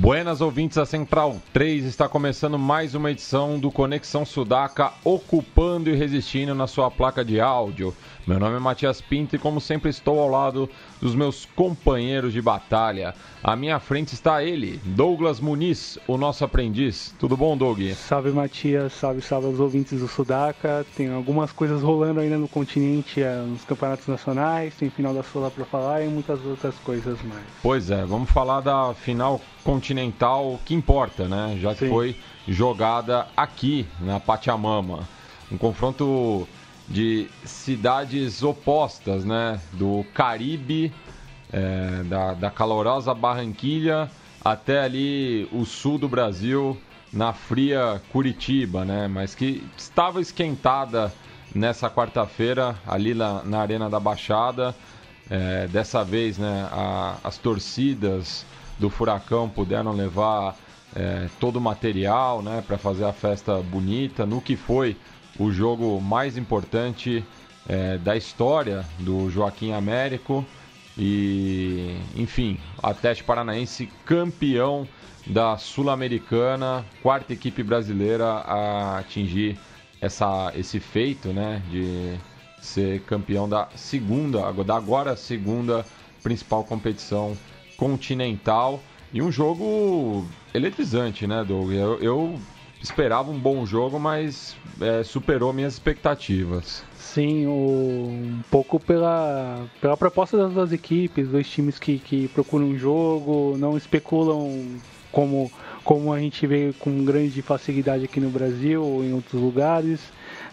Buenas ouvintes, a Central 3 está começando mais uma edição do Conexão Sudaca, ocupando e resistindo na sua placa de áudio. Meu nome é Matias Pinto e, como sempre, estou ao lado dos meus companheiros de batalha. À minha frente está ele, Douglas Muniz, o nosso aprendiz. Tudo bom, Doug? Salve, Matias. Salve, salve aos ouvintes do Sudaca. Tem algumas coisas rolando ainda no continente, é, nos campeonatos nacionais, tem final da Sula para falar e muitas outras coisas mais. Pois é, vamos falar da final continental que importa, né? Já que Sim. foi jogada aqui na Pachamama. Um confronto de cidades opostas, né? Do Caribe, é, da, da calorosa Barranquilha até ali o sul do Brasil, na fria Curitiba, né? Mas que estava esquentada nessa quarta-feira ali na, na, Arena da Baixada. É, dessa vez, né? A, as torcidas do Furacão puderam levar é, todo o material, né? Para fazer a festa bonita, no que foi o jogo mais importante é, da história do Joaquim Américo. E, enfim, Atlético Paranaense campeão da Sul-Americana, quarta equipe brasileira a atingir essa, esse feito, né, de ser campeão da segunda, da agora segunda principal competição continental e um jogo eletrizante, né, Doug? Eu, eu esperava um bom jogo, mas é, superou minhas expectativas. Sim, o, um pouco pela, pela proposta das duas equipes, dois times que, que procuram um jogo, não especulam como, como a gente vê com grande facilidade aqui no Brasil ou em outros lugares.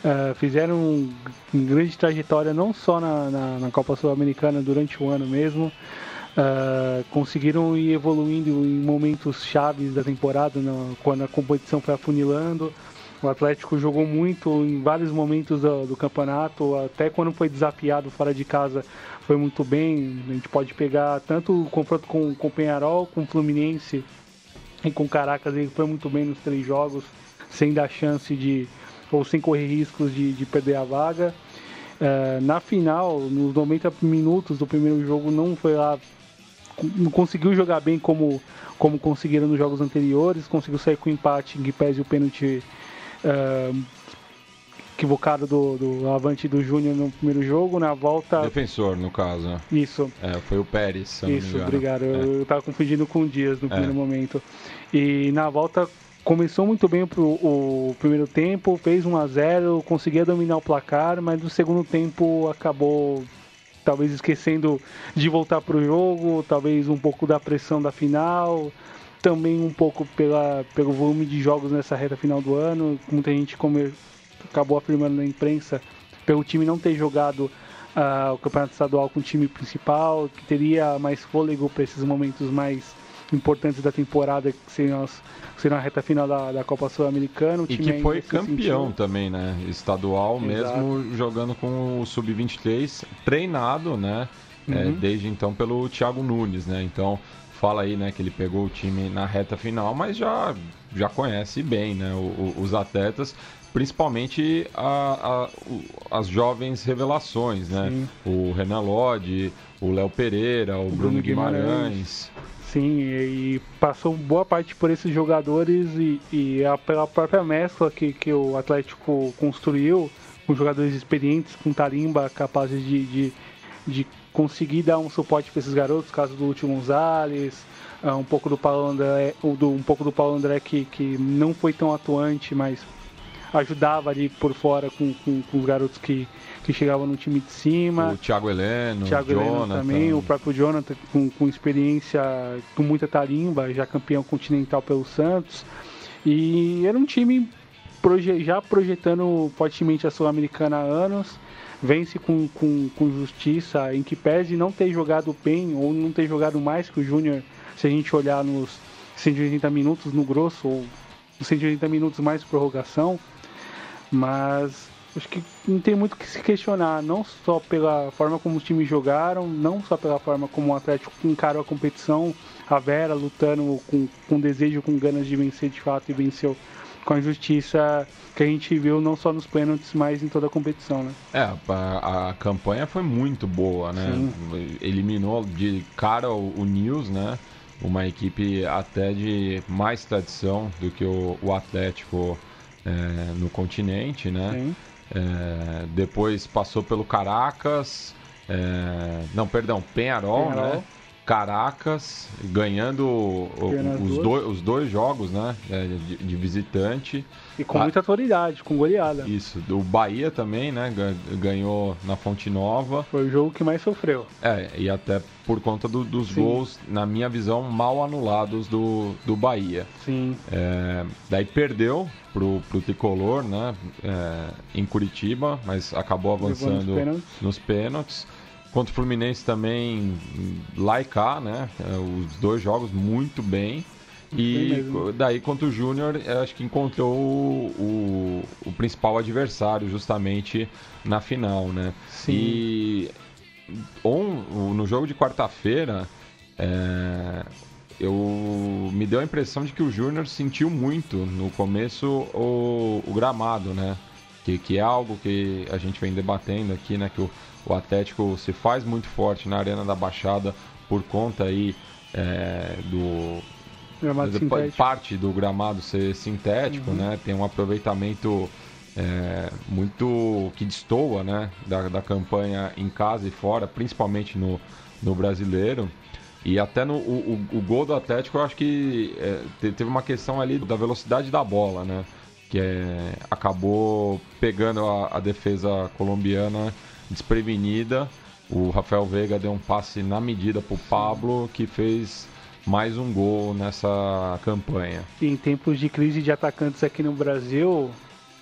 Uh, fizeram grande trajetória não só na, na, na Copa Sul-Americana durante o ano mesmo, Uh, conseguiram ir evoluindo em momentos chaves da temporada, quando a competição foi afunilando. O Atlético jogou muito em vários momentos do, do, campeonato, até quando foi desafiado fora de casa, foi muito bem. A gente pode pegar tanto o confronto com o Penharol, com o Fluminense e com o Caracas, ele foi muito bem nos três jogos, sem dar chance de, ou sem correr riscos de, de perder a vaga. Uh, na final, nos 90 minutos do primeiro jogo, não foi lá conseguiu jogar bem como, como conseguiram nos jogos anteriores, conseguiu sair com empate em pese o pênalti uh, equivocado do, do Avante do Júnior no primeiro jogo, na volta... Defensor, no caso. Isso. É, foi o Pérez, Isso, obrigado. É. Eu, estava confundindo com o Dias no é. primeiro momento. E na volta começou muito bem pro, o primeiro tempo, fez 1 a 0 conseguia dominar o placar, mas no segundo tempo acabou talvez esquecendo de voltar para o jogo, talvez um pouco da pressão da final, também um pouco pela, pelo volume de jogos nessa reta final do ano. Muita gente acabou afirmando na imprensa, pelo time não ter jogado uh, o campeonato estadual com o time principal, que teria mais fôlego para esses momentos mais importantes da temporada, que seriam, as, seriam a reta final da, da Copa Sul-Americana. E que foi campeão também, né? Estadual, Exato. mesmo jogando com o Sub-23, treinado, né? É, uhum. É, desde então pelo Thiago Nunes, né? Então fala aí, né, que ele pegou o time na reta final, mas já, já conhece bem, né, o, o, os atletas, principalmente a, a, as jovens revelações, né? Sim. O Renan Lodge, o Léo Pereira, o, o Bruno, Bruno Guimarães. Guimarães. Sim, e passou boa parte por esses jogadores e, e a, pela própria mescla que, que o Atlético construiu, com jogadores experientes, com tarimba, capazes de, de, de conseguir dar um suporte para esses garotos, caso do Lúcio Gonzalez, uh, um pouco do Paulo André, do, um pouco do Paulo André que, que não foi tão atuante, mas ajudava ali por fora com, com, com os garotos que, que chegavam no time de cima. O Thiago Heleno, Thiago Heleno também, o próprio Jonathan com, com experiência, com muita tarimba, já campeão continental pelo Santos. E era um time proje já projetando fortemente a Sul-Americana há anos. Vence com, com, com justiça, em que pese não ter jogado bem ou não ter jogado mais que o Júnior, se a gente olhar nos 180 minutos no grosso, ou 180 minutos mais prorrogação Mas acho que não tem muito o que se questionar, não só pela forma como os times jogaram, não só pela forma como o Atlético encarou a competição, a Vera lutando com, com desejo, com ganas de vencer de fato e venceu com a justiça que a gente viu não só nos pênaltis, mas em toda a competição, né? É, a, a campanha foi muito boa, né? Sim. Eliminou de cara o, o News, né? Uma equipe até de mais tradição do que o, o Atlético é, no continente, né? É, depois passou pelo Caracas, é, não, perdão, Penharol, Penharol. né? Caracas, ganhando, os, dois, os dois jogos né, é, de, de visitante. E com muita autoridade, com goleada. Isso, o Bahia também, né? Ganhou na Fonte Nova. Foi o jogo que mais sofreu. É, e até por conta do, dos Sim. gols, na minha visão, mal anulados do, do Bahia. Sim. É, daí perdeu pro, pro Tricolor, né? É, em Curitiba, mas acabou avançando nos pênaltis. Nos pênaltis. Contra o Fluminense também, lá e cá, né? É, os dois jogos muito bem. E daí contra o Júnior, acho que encontrou o, o, o, principal adversário justamente na final, né? Sim. E on, no jogo de quarta-feira, é, eu me deu a impressão de que o Júnior sentiu muito no começo o, o gramado, né? Que, que é algo que a gente vem debatendo aqui, né? Que o, o Atlético se faz muito forte na Arena da Baixada por conta aí é, do parte do gramado ser sintético, uhum. né? Tem um aproveitamento é, muito que destoa, né? Da, da campanha em casa e fora, principalmente no, no brasileiro. E até no o, o, o gol do Atlético, eu acho que é, teve uma questão ali da velocidade da bola, né? Que é, acabou pegando a, a defesa colombiana desprevenida. O Rafael Veiga deu um passe na medida para o Pablo, que fez mais um gol nessa campanha. Em tempos de crise de atacantes aqui no Brasil,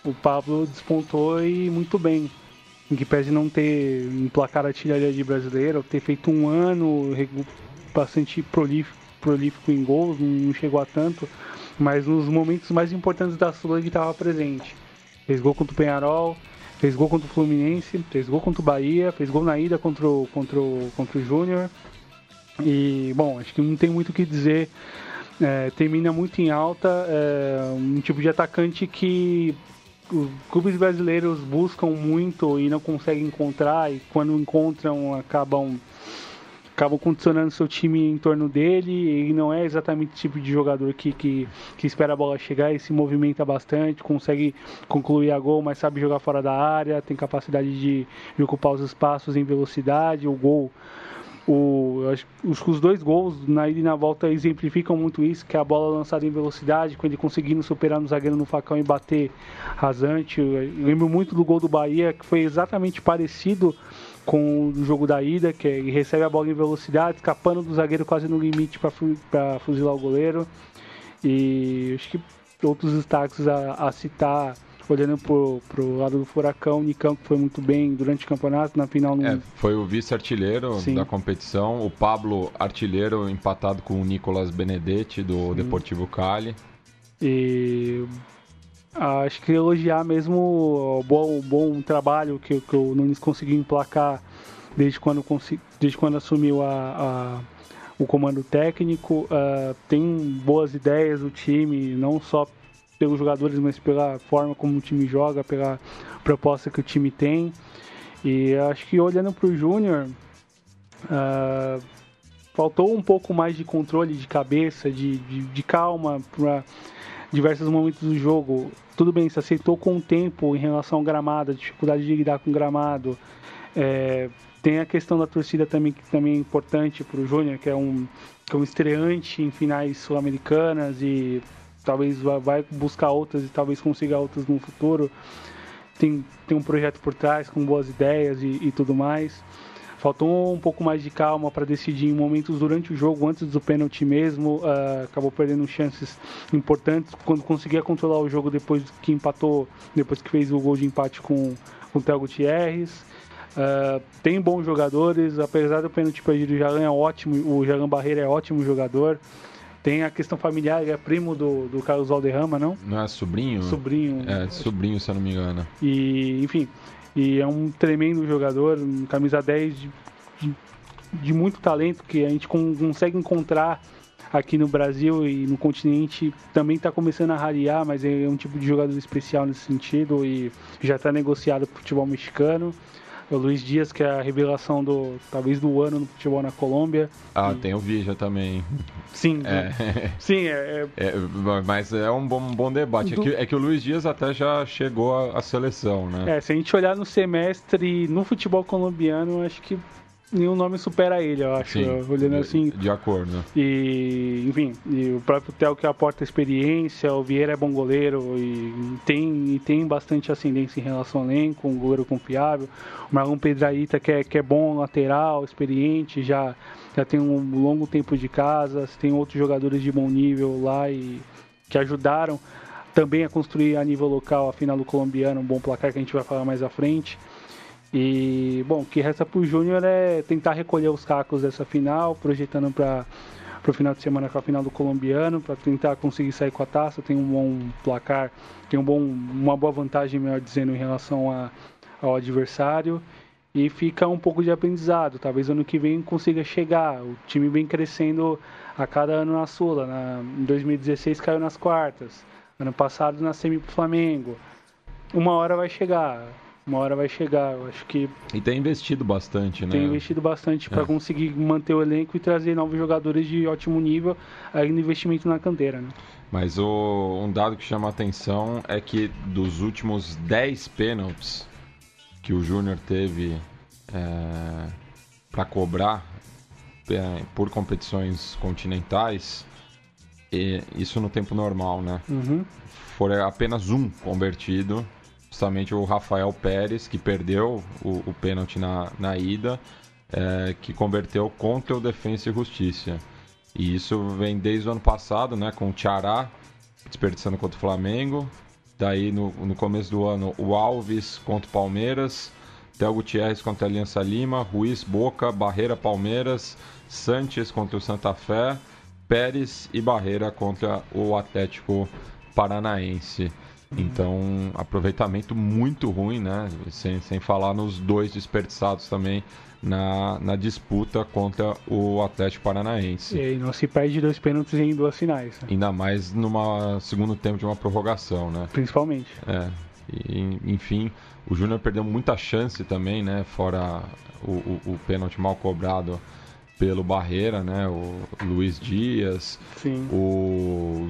o Pablo despontou e muito bem. Em que pese não ter emplacado a artilharia de brasileiro, ter feito um ano bastante prolífico, prolífico em gols, não chegou a tanto, mas nos momentos mais importantes da Sula ele estava presente. Fez gol contra o Penharol, Fez gol contra o Fluminense, fez gol contra o Bahia, fez gol na ida contra o, contra o, contra o Júnior. E, bom, acho que não tem muito o que dizer. É, termina muito em alta, é, um tipo de atacante que os clubes brasileiros buscam muito e não conseguem encontrar, e quando encontram acabam acabam condicionando seu time em torno dele e não é exatamente o tipo de jogador que, que, que espera a bola chegar e se movimenta bastante, consegue concluir a gol, mas sabe jogar fora da área, tem capacidade de, de ocupar os espaços em velocidade, o gol o, os, os dois gols na ida e na volta exemplificam muito isso, que é a bola lançada em velocidade, com ele conseguindo superar no zagueiro no facão e bater rasante. Eu lembro muito do gol do Bahia, que foi exatamente parecido com o jogo da ida, que ele recebe a bola em velocidade, escapando do zagueiro quase no limite para fuzilar o goleiro. E acho que outros destaques a, a citar, olhando pro, pro lado do Furacão, o Nicão que foi muito bem durante o campeonato, na final... É, foi o vice-artilheiro da competição, o Pablo artilheiro empatado com o Nicolas Benedetti do Sim. Deportivo Cali. E acho que elogiar mesmo o bom, o bom trabalho que, que o Nunes conseguiu emplacar desde quando, desde quando assumiu a, a o comando técnico. Uh, tem boas ideias do time, não só pelos jogadores, mas pela forma como o time joga, pela proposta que o time tem. E acho que olhando para o Júnior, uh, faltou um pouco mais de controle de cabeça, de, de, de calma para diversos momentos do jogo. Tudo bem, se aceitou com o tempo em relação ao gramado, a dificuldade de lidar com o gramado. É, tem a questão da torcida também, que também é importante para o Júnior, que é um, que é um estreante em finais sul-americanas e talvez vai buscar outras e talvez consiga outras no futuro. Tem, tem um projeto por trás com boas ideias e, e tudo mais. Faltou um pouco mais de calma para decidir em momentos durante o jogo, antes do pênalti mesmo. Uh, acabou perdendo chances importantes. Quando conseguia controlar o jogo depois que empatou, depois que fez o gol de empate com, com o Theo Gutierrez. Uh, tem bons jogadores, apesar do pênalti perdido, o Jalan é ótimo, o Jalan Barreira é ótimo jogador. Tem a questão familiar, ele é primo do, do Carlos Valderrama, não? Não é sobrinho? Sobrinho. É, sobrinho, se eu não me engano. E, enfim, e é um tremendo jogador, um camisa 10 de, de, de muito talento que a gente consegue encontrar aqui no Brasil e no continente também está começando a rarear, mas é um tipo de jogador especial nesse sentido e já está negociado para o futebol mexicano. O Luiz Dias, que é a revelação do talvez do ano no futebol na Colômbia. Ah, e... tem o Vija também. Sim, é. sim, é, é... é, Mas é um bom, um bom debate. Do... É, que, é, que, o Luiz Dias até já chegou à seleção, né? É, se a gente olhar no semestre no futebol colombiano, acho que nenhum nome supera ele, eu acho. Sim, olhando assim. De acordo. E, enfim, e o próprio Theo que aporta experiência, o Vieira é bom goleiro e tem, e tem bastante ascendência em relação ao elenco, um goleiro confiável. O Marlon Pedraíta, que é, que é bom lateral, experiente, já, já tem um longo tempo de casa, tem outros jogadores de bom nível lá e que ajudaram também a construir a nível local a final do colombiano, um bom placar que a gente vai falar mais à frente. E, bom, o que resta para o Júnior é tentar recolher os cacos dessa final, projetando para o final de semana com a final do colombiano, para tentar conseguir sair com a taça. Tem um bom placar, tem um bom, uma boa vantagem, melhor dizendo, em relação a, ao adversário. E fica um pouco de aprendizado. Talvez ano que vem consiga chegar. O time vem crescendo a cada ano na Sula. Na, em 2016 caiu nas quartas. Ano passado na semi pro Flamengo. Uma hora vai chegar uma hora vai chegar. Eu acho que. E tem investido bastante, né? Tem investido bastante para é. conseguir manter o elenco e trazer novos jogadores de ótimo nível, ainda investimento na canteira, né? Mas o, um dado que chama a atenção é que dos últimos 10 pênaltis que o Júnior teve é, para cobrar é, por competições continentais, isso no tempo normal, né? Uhum. Foi apenas um convertido justamente o Rafael Pérez, que perdeu o, o pênalti na, na ida, é, que converteu contra o Defensa e Justiça. E isso vem desde o ano passado, né, com o Tiará desperdiçando contra o Flamengo. Daí no, no começo do ano o Alves contra o Palmeiras, Théo Gutierrez contra a Aliança Lima, Ruiz Boca, Barreira Palmeiras, Sanches contra o Santa Fé, Pérez e Barreira contra o Atlético Paranaense. Então, aproveitamento muito ruim, né? Sem, sem falar nos dois desperdiçados também na, na disputa contra o Atlético Paranaense. E não se perde dois pênaltis em duas finais. Né? Ainda mais numa segundo tempo de uma prorrogação, né? Principalmente. É. E, enfim, o Júnior perdeu muita chance também, né? Fora o, o, o pênalti mal cobrado pelo Barreira, né? O Luiz Dias, Sim. o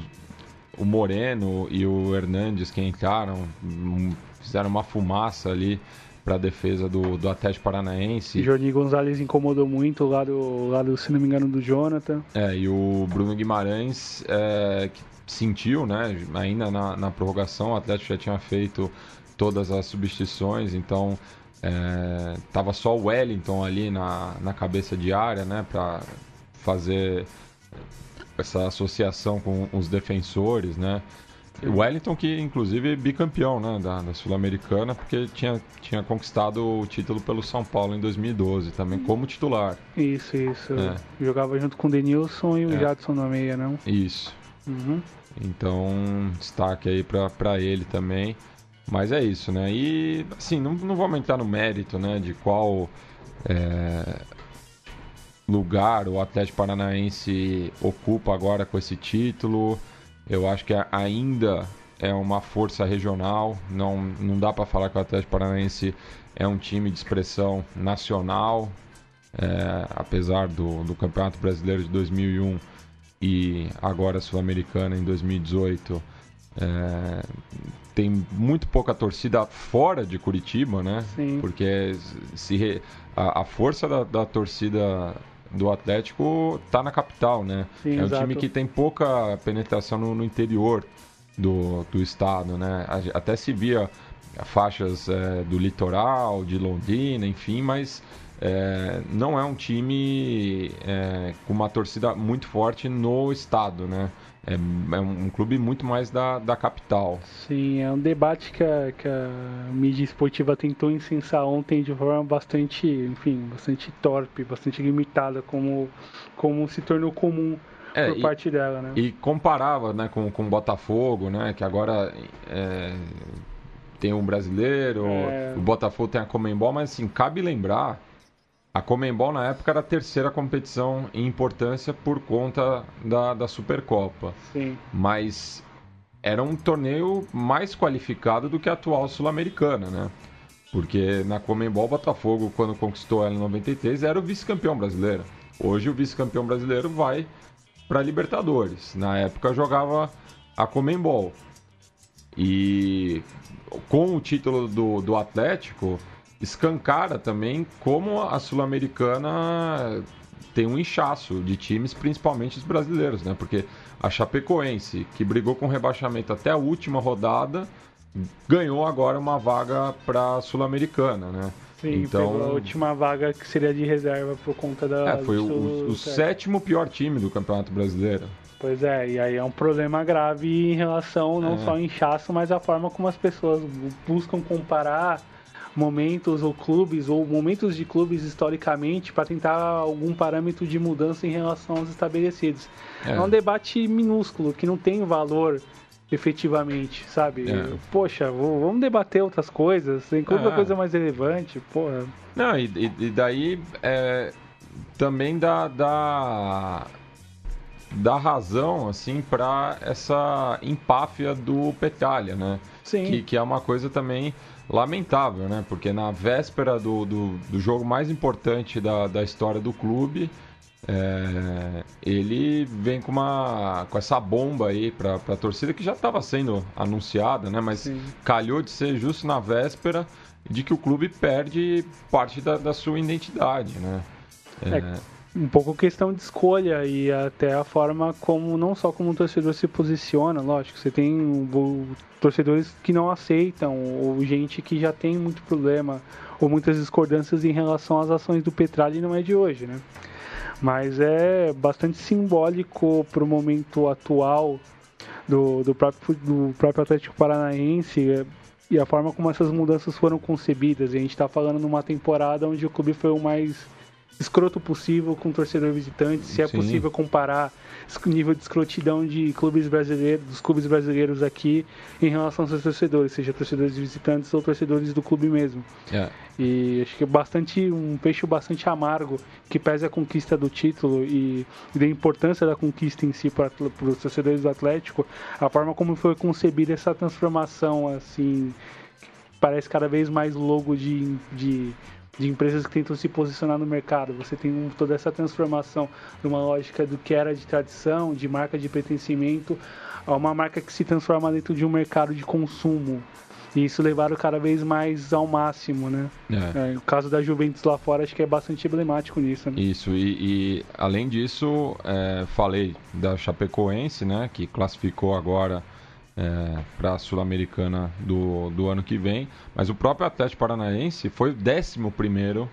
o Moreno e o Hernandes que entraram, hum, fizeram uma fumaça ali para a defesa do, do Atlético Paranaense. Jordi Gonzalez incomodou muito lá do lado, se não me engano, do Jonathan. É, e o Bruno Guimarães é, que sentiu, né? Ainda na, na prorrogação, o Atlético já tinha feito todas as substituições, então é, tava só o Wellington ali na, na cabeça de área, né? Para fazer essa associação com os defensores, né? O Wellington, que inclusive é bicampeão né, da, da Sul-Americana, porque tinha, tinha conquistado o título pelo São Paulo em 2012, também como titular. Isso, isso. É. Jogava junto com o Denilson e o é. Jadson na meia, não? Isso. Uhum. Então, destaque aí para ele também. Mas é isso, né? E, assim, não, não vamos entrar no mérito, né, de qual é, lugar o Atlético Paranaense ocupa agora com esse título. Eu acho que ainda é uma força regional, não, não dá para falar que o Atlético Paranaense é um time de expressão nacional, é, apesar do, do Campeonato Brasileiro de 2001 e agora Sul-Americana em 2018. É, tem muito pouca torcida fora de Curitiba, né? Sim. Porque se, a, a força da, da torcida do Atlético tá na capital, né? Sim, é um exato. time que tem pouca penetração no, no interior do, do estado, né? Até se via faixas é, do litoral, de Londrina, enfim, mas é, não é um time é, com uma torcida muito forte no estado, né? É, é um, clube muito mais da, da capital. Sim, é um debate que a, que a mídia esportiva tentou incensar ontem de forma bastante, enfim, bastante torpe, bastante limitada, como, como se tornou comum é, por e, parte dela, né? E comparava, né, com com o Botafogo, né, que agora é, tem um brasileiro, é... o Botafogo tem a Comembol, mas assim, cabe lembrar a Comembol na época era a terceira competição em importância por conta da, da Supercopa. Sim. Mas era um torneio mais qualificado do que a atual Sul-Americana, né? Porque na Comembol, Botafogo, quando conquistou ela em 93, era o vice-campeão brasileiro. Hoje o vice-campeão brasileiro vai para Libertadores. Na época jogava a Comembol. E com o título do, do Atlético, escancara também como a Sul-Americana tem um inchaço de times, principalmente os brasileiros, né? Porque a Chapecoense, que brigou com rebaixamento até a última rodada, ganhou agora uma vaga para a Sul-Americana, né? Sim, então a última vaga que seria de reserva por conta da. É, foi o, o sétimo pior time do Campeonato Brasileiro. Pois é, e aí é um problema grave em relação não é. só ao inchaço, mas a forma como as pessoas buscam comparar momentos ou clubes ou momentos de clubes historicamente para tentar algum parâmetro de mudança em relação aos estabelecidos. É, é um debate minúsculo que não tem valor efetivamente, sabe? É. Poxa, vamos debater outras coisas, tem outra é. coisa mais relevante, porra. Não, e, e daí é, também dá, dá, dá razão, assim, para essa empáfia do Petalha, né? Sim. Que, que é uma coisa também lamentável, né? Porque na véspera do, do, do jogo mais importante da, da história do clube, é, ele vem com uma com essa bomba aí para a torcida que já estava sendo anunciada, né? Mas Sim. calhou de ser justo na véspera de que o clube perde parte da, da sua identidade, né? É, é, um pouco questão de escolha e até a forma como não só como o torcedor se posiciona, lógico, você tem torcedores que não aceitam ou gente que já tem muito problema ou muitas discordâncias em relação às ações do Petralha e não é de hoje, né? Mas é bastante simbólico para o momento atual do, do, próprio, do próprio Atlético Paranaense é, e a forma como essas mudanças foram concebidas. E a gente está falando numa temporada onde o clube foi o mais escroto possível com torcedor visitante, se é Sim. possível comparar o nível de escrotidão de clubes brasileiros, dos clubes brasileiros aqui em relação aos seus torcedores, seja torcedores visitantes ou torcedores do clube mesmo. É. E acho que é bastante um peixe bastante amargo que pesa a conquista do título e, e da importância da conquista em si para, para os torcedores do Atlético, a forma como foi concebida essa transformação assim parece cada vez mais logo de, de de empresas que tentam se posicionar no mercado. Você tem um, toda essa transformação de uma lógica do que era de tradição, de marca de pertencimento, a uma marca que se transforma dentro de um mercado de consumo. E isso levaram cada vez mais ao máximo, né? É. É, o caso da Juventus lá fora acho que é bastante emblemático nisso. Né? Isso, e, e além disso, é, falei da Chapecoense, né? Que classificou agora é, para a Sul-Americana do, do ano que vem. Mas o próprio Atlético Paranaense foi o décimo primeiro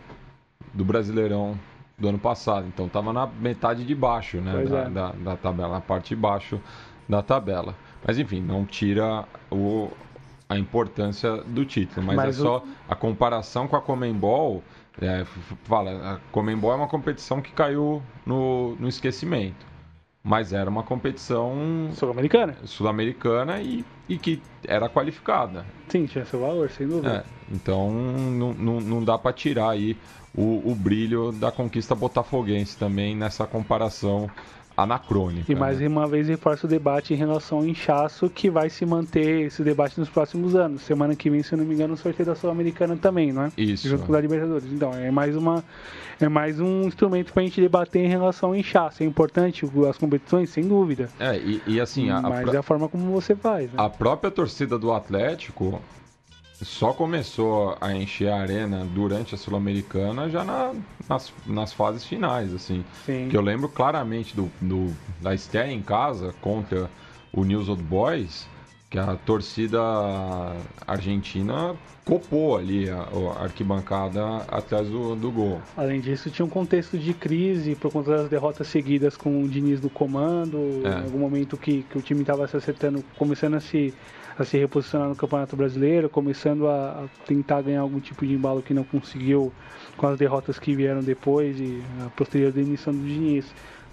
do Brasileirão do ano passado. Então estava na metade de baixo né, da, é. da, da, tabela, na parte de baixo da tabela. Mas enfim, não tira o, a importância do título. Mas, mas é o... só a comparação com a Comembol. É, fala, a Comembol é uma competição que caiu no, no esquecimento mas era uma competição sul-americana sul-americana e, e que era qualificada. Sim, tinha seu valor, sem dúvida. É, então não, não, não dá para tirar aí o, o brilho da conquista botafoguense também nessa comparação anacrônica. E mais né? uma vez reforça o debate em relação ao inchaço que vai se manter esse debate nos próximos anos. Semana que vem, se eu não me engano, o sorteio da Sul-Americana também, não é? Isso. Junto com a Libertadores. Então, é mais uma é mais um instrumento para a gente debater em relação ao inchaço. É importante as competições, sem dúvida. É, e, e assim... A, Mas a, é a forma como você faz. Né? A própria torcida do Atlético só começou a encher a arena durante a Sul-Americana já na, nas, nas fases finais, assim. Sim. Que eu lembro claramente do, do, da estreia em casa contra o News Old Boys, que a torcida argentina copou ali a, a arquibancada atrás do, do, gol. Além disso, tinha um contexto de crise por conta das derrotas seguidas com o Diniz do comando, é. em algum momento que, que o time estava se acertando, começando a se a se reposicionar no Campeonato Brasileiro, começando a, a, tentar ganhar algum tipo de embalo que não conseguiu com as derrotas que vieram depois e a posterior demissão do Diniz.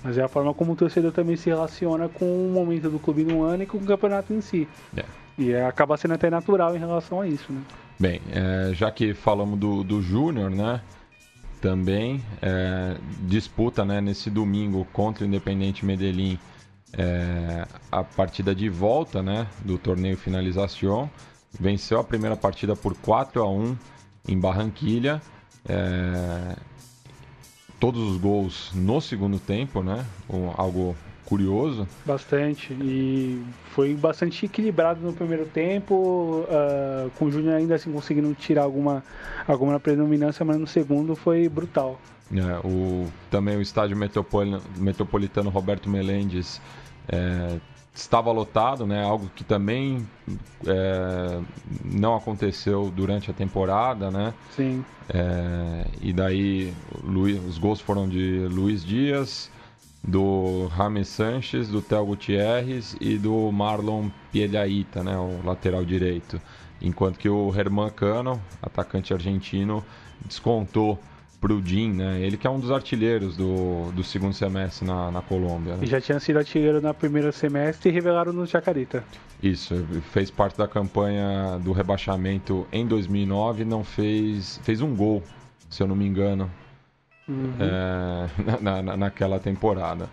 Mas é a forma como o torcedor também se relaciona com o momento do clube no ano e com o campeonato em si. É. E é, acaba sendo até natural em relação a isso, né? Bem, é, já que falamos do, do Júnior, né? Também é, disputa né, nesse domingo contra o Independente Medellín é, a partida de volta né, do torneio Finalização. Venceu a primeira partida por 4 a 1 em Barranquilha. É, todos os gols no segundo tempo, né? Algo curioso. Bastante. E foi bastante equilibrado no primeiro tempo, uh, com o Júnior ainda assim conseguindo tirar alguma, alguma predominância, mas no segundo foi brutal. É, o, também o estádio metropolitano, metropolitano Roberto Melendes é, estava lotado, né? Algo que também é, não aconteceu durante a temporada, né? Sim. É, e daí Luiz, os gols foram de Luiz Dias, do James Sanches, do Theo Gutierrez e do Marlon Pielhaita, né? O lateral direito. Enquanto que o Herman Cano, atacante argentino, descontou pro Jim, né? Ele que é um dos artilheiros do, do segundo semestre na, na Colômbia. Né? E já tinha sido artilheiro na primeiro semestre e revelaram no Jacarita. Isso, fez parte da campanha do rebaixamento em 2009, não fez fez um gol, se eu não me engano, uhum. é, na, na, naquela temporada.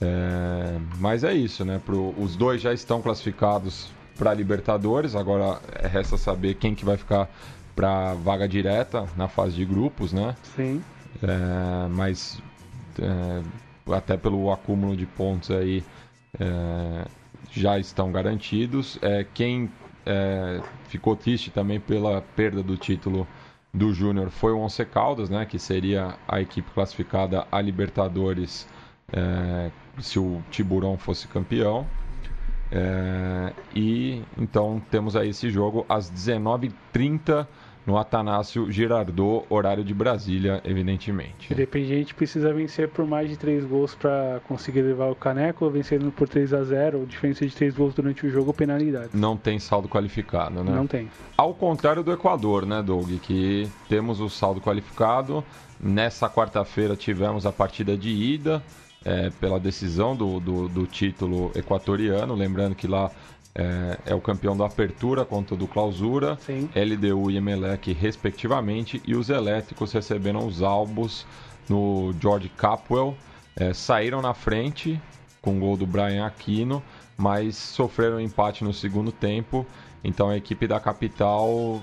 É, mas é isso, né? Pro, os dois já estão classificados para Libertadores, agora resta saber quem que vai ficar para vaga direta na fase de grupos, né? Sim. É, mas é, até pelo acúmulo de pontos aí é, já estão garantidos. É, quem é, ficou triste também pela perda do título do Júnior foi o Once Caldas, né? Que seria a equipe classificada a Libertadores é, se o Tiburão fosse campeão. É, e então temos aí esse jogo às 19h30 no Atanásio Girardot, horário de Brasília, evidentemente. Independente precisa vencer por mais de três gols para conseguir levar o caneco, vencendo por 3 a 0 diferença de três gols durante o jogo, penalidade. Não tem saldo qualificado, né? Não tem. Ao contrário do Equador, né, Doug? Que temos o saldo qualificado. Nessa quarta-feira tivemos a partida de ida. É, pela decisão do, do, do título equatoriano, lembrando que lá é, é, o campeão da Apertura contra do Clausura, Sim. LDU e Emelec, respectivamente, e os elétricos receberam os albos no George Capwell, é, saíram na frente com o gol do Brian Aquino, mas sofreram um empate no segundo tempo, então a equipe da capital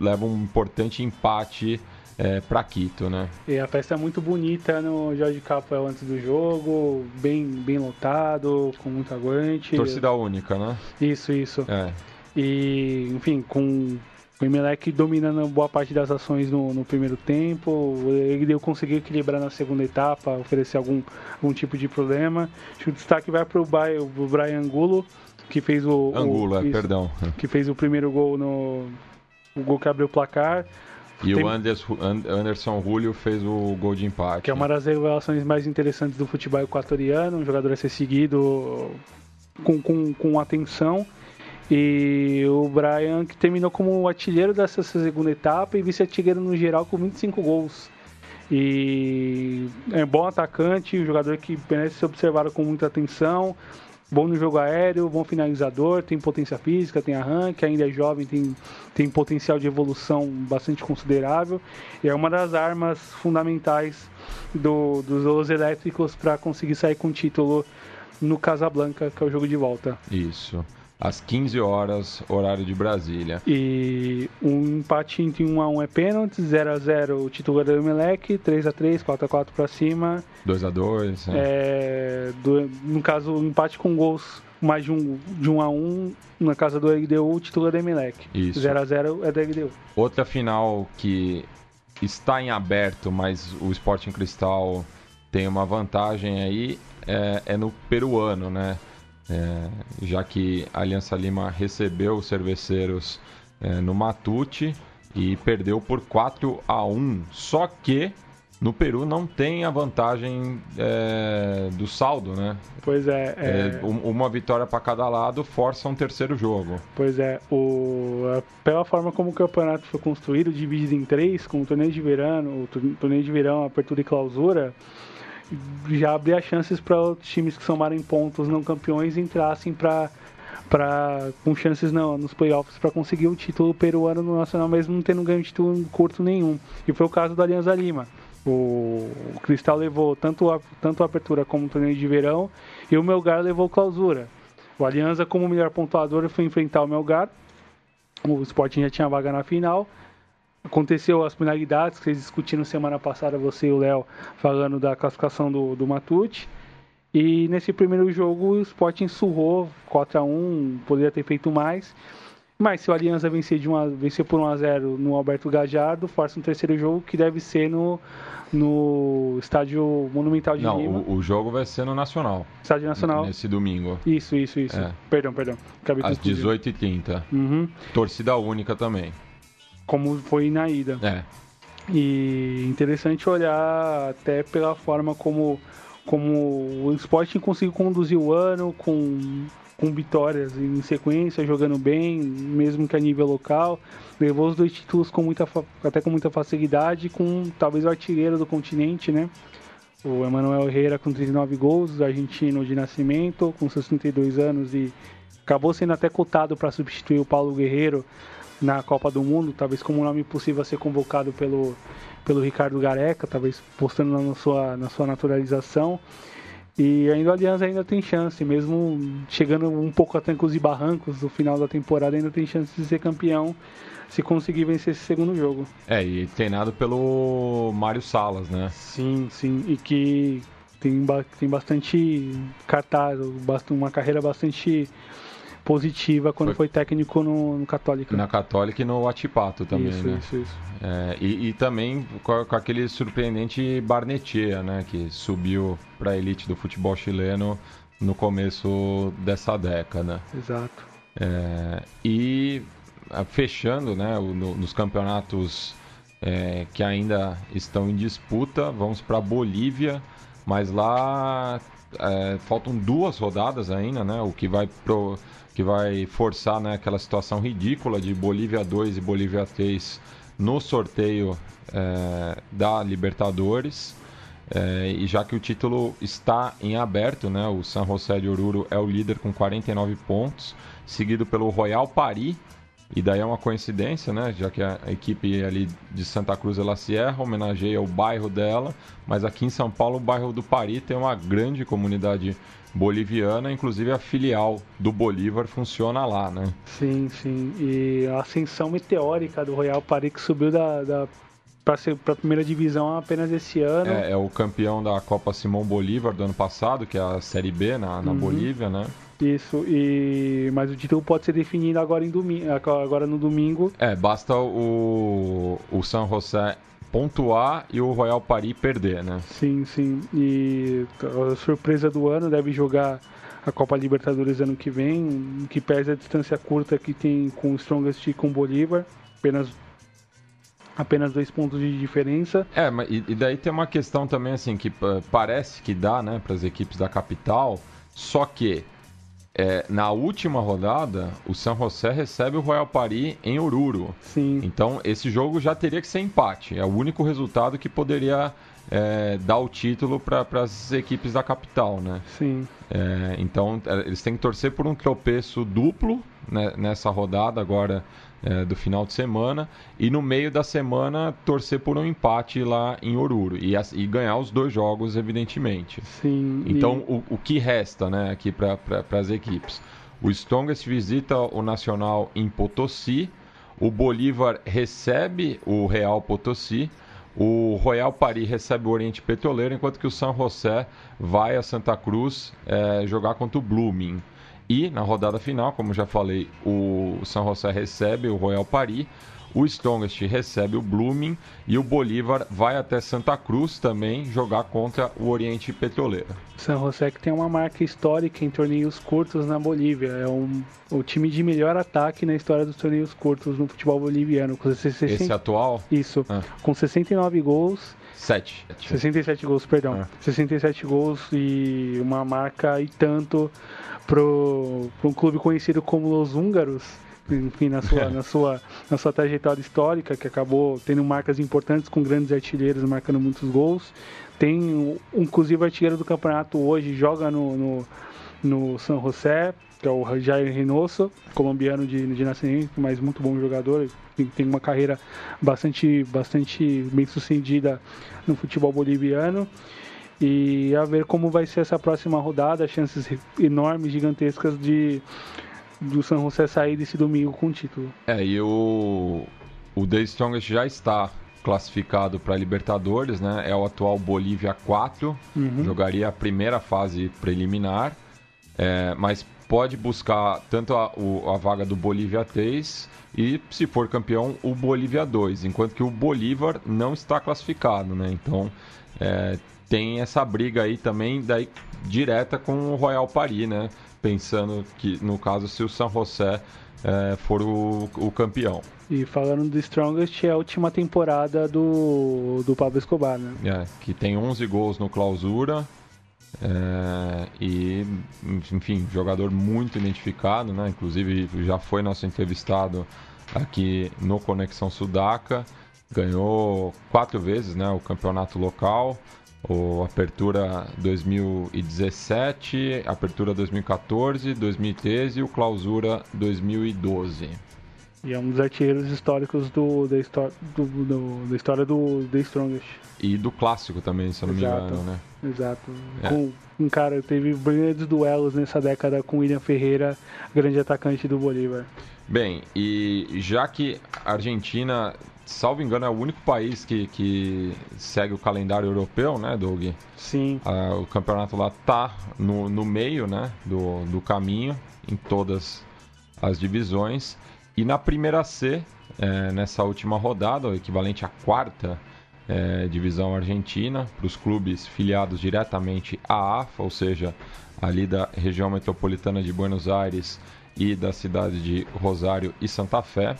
leva um importante empate é, para Quito, né? E a festa é muito bonita no Jorge Capel antes do jogo, bem, bem lotado, com muito aguante. Torcida única, né? Isso, isso. É. E, enfim, com o Emelec dominando boa parte das ações no, no primeiro tempo, ele deu conseguir equilibrar na segunda etapa, oferecer algum, algum tipo de problema. Acho que o destaque vai para o Brian Angulo, que fez o. Angulo, o, é, isso, perdão. Que fez o primeiro gol no. O gol que abriu o placar. E Tem... o Anderson, Anderson Julio fez o gol de empate. Que é uma das revelações mais interessantes do futebol equatoriano, um jogador a ser seguido com, com, com atenção. E o Brian, que terminou como artilheiro dessa segunda etapa e vice-artilheiro no geral com 25 gols. E é um bom atacante, um jogador que merece ser observado com muita atenção bom no jogo aéreo, bom finalizador, tem potência física, tem arranque, ainda é jovem, tem, tem potencial de evolução bastante considerável e é uma das armas fundamentais do, dos elétricos para conseguir sair com o título no Casablanca, que é o jogo de volta. Isso às 15 horas, horário de Brasília. E um empate entre 1 a 1 é pênalti, 0 a 0 o titular do Emelec, 3 a 3, 4 a 4 para cima. 2 a 2, é. é do, no caso, um empate com gols mais de um, de 1 a 1 na casa do LDU, o titular do Emelec. Isso. 0 a 0 é do LDU. Outra final que está em aberto, mas o Sporting Cristal tem uma vantagem aí é, é no peruano, né? É, já que a Aliança Lima recebeu os cerveceiros é, no Matute e perdeu por 4 a 1. Só que no Peru não tem a vantagem é, do saldo, né? Pois é. é... é uma vitória para cada lado força um terceiro jogo. Pois é. O, pela forma como o campeonato foi construído, dividido em três, com o torneio de verão, o torneio de verão, apertura e clausura já abria chances para os times que somarem pontos não campeões entrassem para para com chances não, nos playoffs para conseguir o título peruano no Nacional mesmo não tendo ganho título curto nenhum. E foi o caso do Alianza Lima. O, o Cristal levou tanto a, tanto a apertura como o torneio de verão e o Melgar levou clausura. O Alianza, como melhor pontuador, foi enfrentar o Melgar. O Sporting já tinha vaga na final. Aconteceu as penalidades que vocês discutiram semana passada, você e o Léo, falando da classificação do, do Matute. E nesse primeiro jogo o Sporting surrou 4 a 1 poderia ter feito mais. Mas se o Aliança vencer, de uma, vencer por 1 a 0 no Alberto Gajardo, força um terceiro jogo que deve ser no, no Estádio Monumental de Não, Lima. o, o jogo vai ser no Nacional. Estádio Nacional. Nesse domingo. Isso, isso, isso. É. Perdão, perdão. Acabei Às confundindo. 18h30. Uhum. Torcida única também. Como foi na ida. É. E interessante olhar até pela forma como, como o Sporting conseguiu conduzir o ano com, com vitórias em sequência, jogando bem, mesmo que a nível local. Levou os dois títulos com muita, até com muita facilidade, com talvez o artilheiro do continente, né? O Emanuel Herrera com 39 gols, argentino de nascimento, com seus 32 anos e acabou sendo até cotado para substituir o Paulo Guerreiro na Copa do Mundo, talvez como um nome possível a ser convocado pelo, pelo Ricardo Gareca, talvez postando na sua, na sua naturalização. E ainda o Aliança ainda tem chance, mesmo chegando um pouco a trancos e barrancos no final da temporada, ainda tem chance de ser campeão se conseguir vencer esse segundo jogo. É, e treinado pelo Mário Salas, né? Sim, sim, e que tem, tem bastante cartaz, uma carreira bastante positiva quando Foi- foi, técnico no, no Católica. Na Católica e no Atipato também, isso, né? isso, isso. É, e, e também com, com aquele surpreendente Barnechea, né? Que subiu para a elite do futebol chileno no começo dessa década. Exato. É, e ah, fechando né, o- no- nos campeonatos é, que ainda estão em disputa, vamos para Bolívia, mas lá é, faltam duas rodadas ainda, né, o que vai, pro, que vai forçar né, aquela situação ridícula de Bolívia 2 e Bolívia 3 no sorteio é, da Libertadores. É, e já que o título está em aberto, né, o San José de Oruro é o líder com 49 pontos, seguido pelo Royal Paris, e daí é uma coincidência, né, já que a equipe ali de Santa Cruz de la Sierra homenageia o bairro dela, mas aqui em São Paulo o bairro do Paris tem uma grande comunidade boliviana, inclusive a filial do Bolívar funciona lá, né? Sim, sim. E a ascensão meteórica do Royal Paris que subiu da, da para a primeira divisão apenas esse ano. É, é o campeão da Copa Simão Bolívar do ano passado, que é a Série B na, na Bolívia, né? Isso. E mas o título pode ser definido agora em domingo, agora no domingo. É, basta o, o San José pontuar e o Royal Paris perder, né? Sim, sim. E a surpresa do ano deve jogar a Copa Libertadores ano que vem, que pesa a distância curta que tem com o Strongest e com o Bolívar, apenas apenas dois pontos de diferença. É, mas e, e daí tem uma questão também assim que pa- parece que dá, né, para as equipes da capital, só que é, na última rodada o San José recebe o Royal Paris em Oruro. Sim. Então esse jogo já teria que ser empate. É o único resultado que poderia é, dar o título para as equipes da capital, né? Sim. É, então é, eles têm que torcer por um tropeço duplo né, nessa rodada agora é, do final de semana e no meio da semana torcer por um empate lá em Oruro e, e ganhar os dois jogos, evidentemente. Sim. e- Então o, o que resta né, aqui para as equipes? O Strongest visita o Nacional em Potosí, o Bolívar recebe o Real Potosí, o Royal Paris recebe o Oriente Petroleiro, enquanto que o San José vai a Santa Cruz eh, jogar contra o Blooming. E na rodada final, como já falei, o San José recebe o Royal Paris, o Strongest recebe o Blooming e o Bolívar vai até Santa Cruz também jogar contra o Oriente Petroleiro. San José que tem uma marca histórica em torneios curtos na Bolívia. É um, o time de melhor ataque na história dos torneios curtos no futebol boliviano. Com 60, Esse atual, Isso, Ah. com 69 gols, 7. 67 gols, perdão. Ah. 67 gols e uma marca e tanto pro um clube conhecido como Los Húngaros, enfim, na sua, na sua, na sua trajetória histórica, que acabou tendo marcas importantes com grandes artilheiros marcando muitos gols. Tem, inclusive, artilheiro do campeonato hoje, joga no, no, no San José, que é o Jair Reynoso, colombiano de, de nascimento, mas muito bom jogador, tem, tem uma carreira bastante, bastante bem sucedida no futebol boliviano. E a ver como vai ser essa próxima rodada, chances enormes, gigantescas de do San José sair desse domingo com o título. É, e o, o The Strongest já está classificado para Libertadores, né? É o atual Bolívia 4, uhum. jogaria a primeira fase preliminar, é, mas pode buscar tanto a, o, a vaga do Bolívia 3 e, se for campeão, o Bolívia 2, enquanto que o Bolívar não está classificado, né? Então é, tem essa briga aí também daí direta com o Royal Paris, né? Pensando que, no caso, se o San José é, for o, o, campeão. E falando do Strongest, é a última temporada do, do Pablo Escobar, né? É, que tem 11 gols no clausura. É, e, enfim, jogador muito identificado, né? Inclusive já foi nosso entrevistado aqui no Conexão Sudaca. Ganhou quatro vezes né, o campeonato local, o Apertura 2017, Apertura 2014, 2013 e o Clausura 2012. E é um dos artilheiros históricos do, da, do, do, da história do The Strongest. E do clássico também, se eu não Exato. me engano, né? Exato. É. Com, um cara, teve brilhantes duelos nessa década com William Ferreira, grande atacante do Bolívar. Bem, e já que a Argentina salvo engano, é o único país que, que segue o calendário europeu, né, Doug? Sim. Ah, o campeonato lá tá no, no meio, né, do, do caminho, em todas as divisões. E na primeira C, é, nessa última rodada, o equivalente à quarta é, divisão argentina, para os clubes filiados diretamente à AFA, ou seja, ali da região metropolitana de Buenos Aires e da cidade de Rosário e Santa Fé.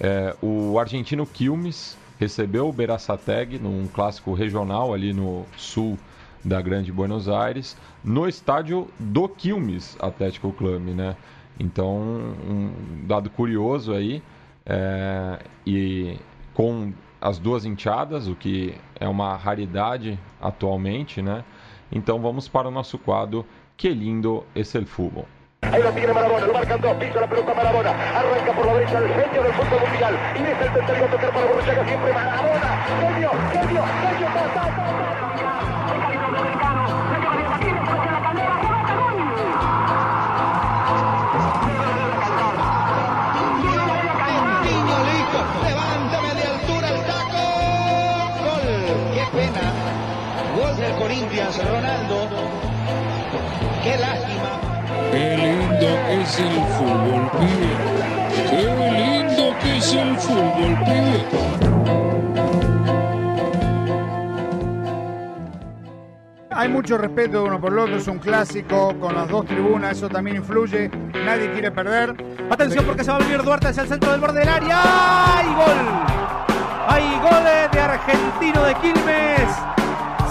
É, o argentino Quilmes recebeu o Beraçateg num clássico regional ali no sul da Grande Buenos Aires, no estádio do Quilmes Atlético Clube, né? Então, um dado curioso aí, é, e com as duas enteadas, o que é uma raridade atualmente, né? Então vamos para o nosso quadro Que lindo es el fútbol. Ahí lo tiene Marabona, lo marcan dos, pisa la pelota Marabona, arranca por la derecha el genio del fútbol mundial, y es el tercero a tocar para Borruchaga siempre Marabona, genio, genio, genio, ta, ta, Corinthians, el fútbol, pibe. Qué lindo que es el fútbol, pibe. Hay mucho respeto uno por el otro, es un clásico con las dos tribunas, eso también influye, nadie quiere perder. Atención porque se va a venir Duarte hacia el centro del borde del área. ¡Hay gol! Hay goles de Argentino de Quilmes.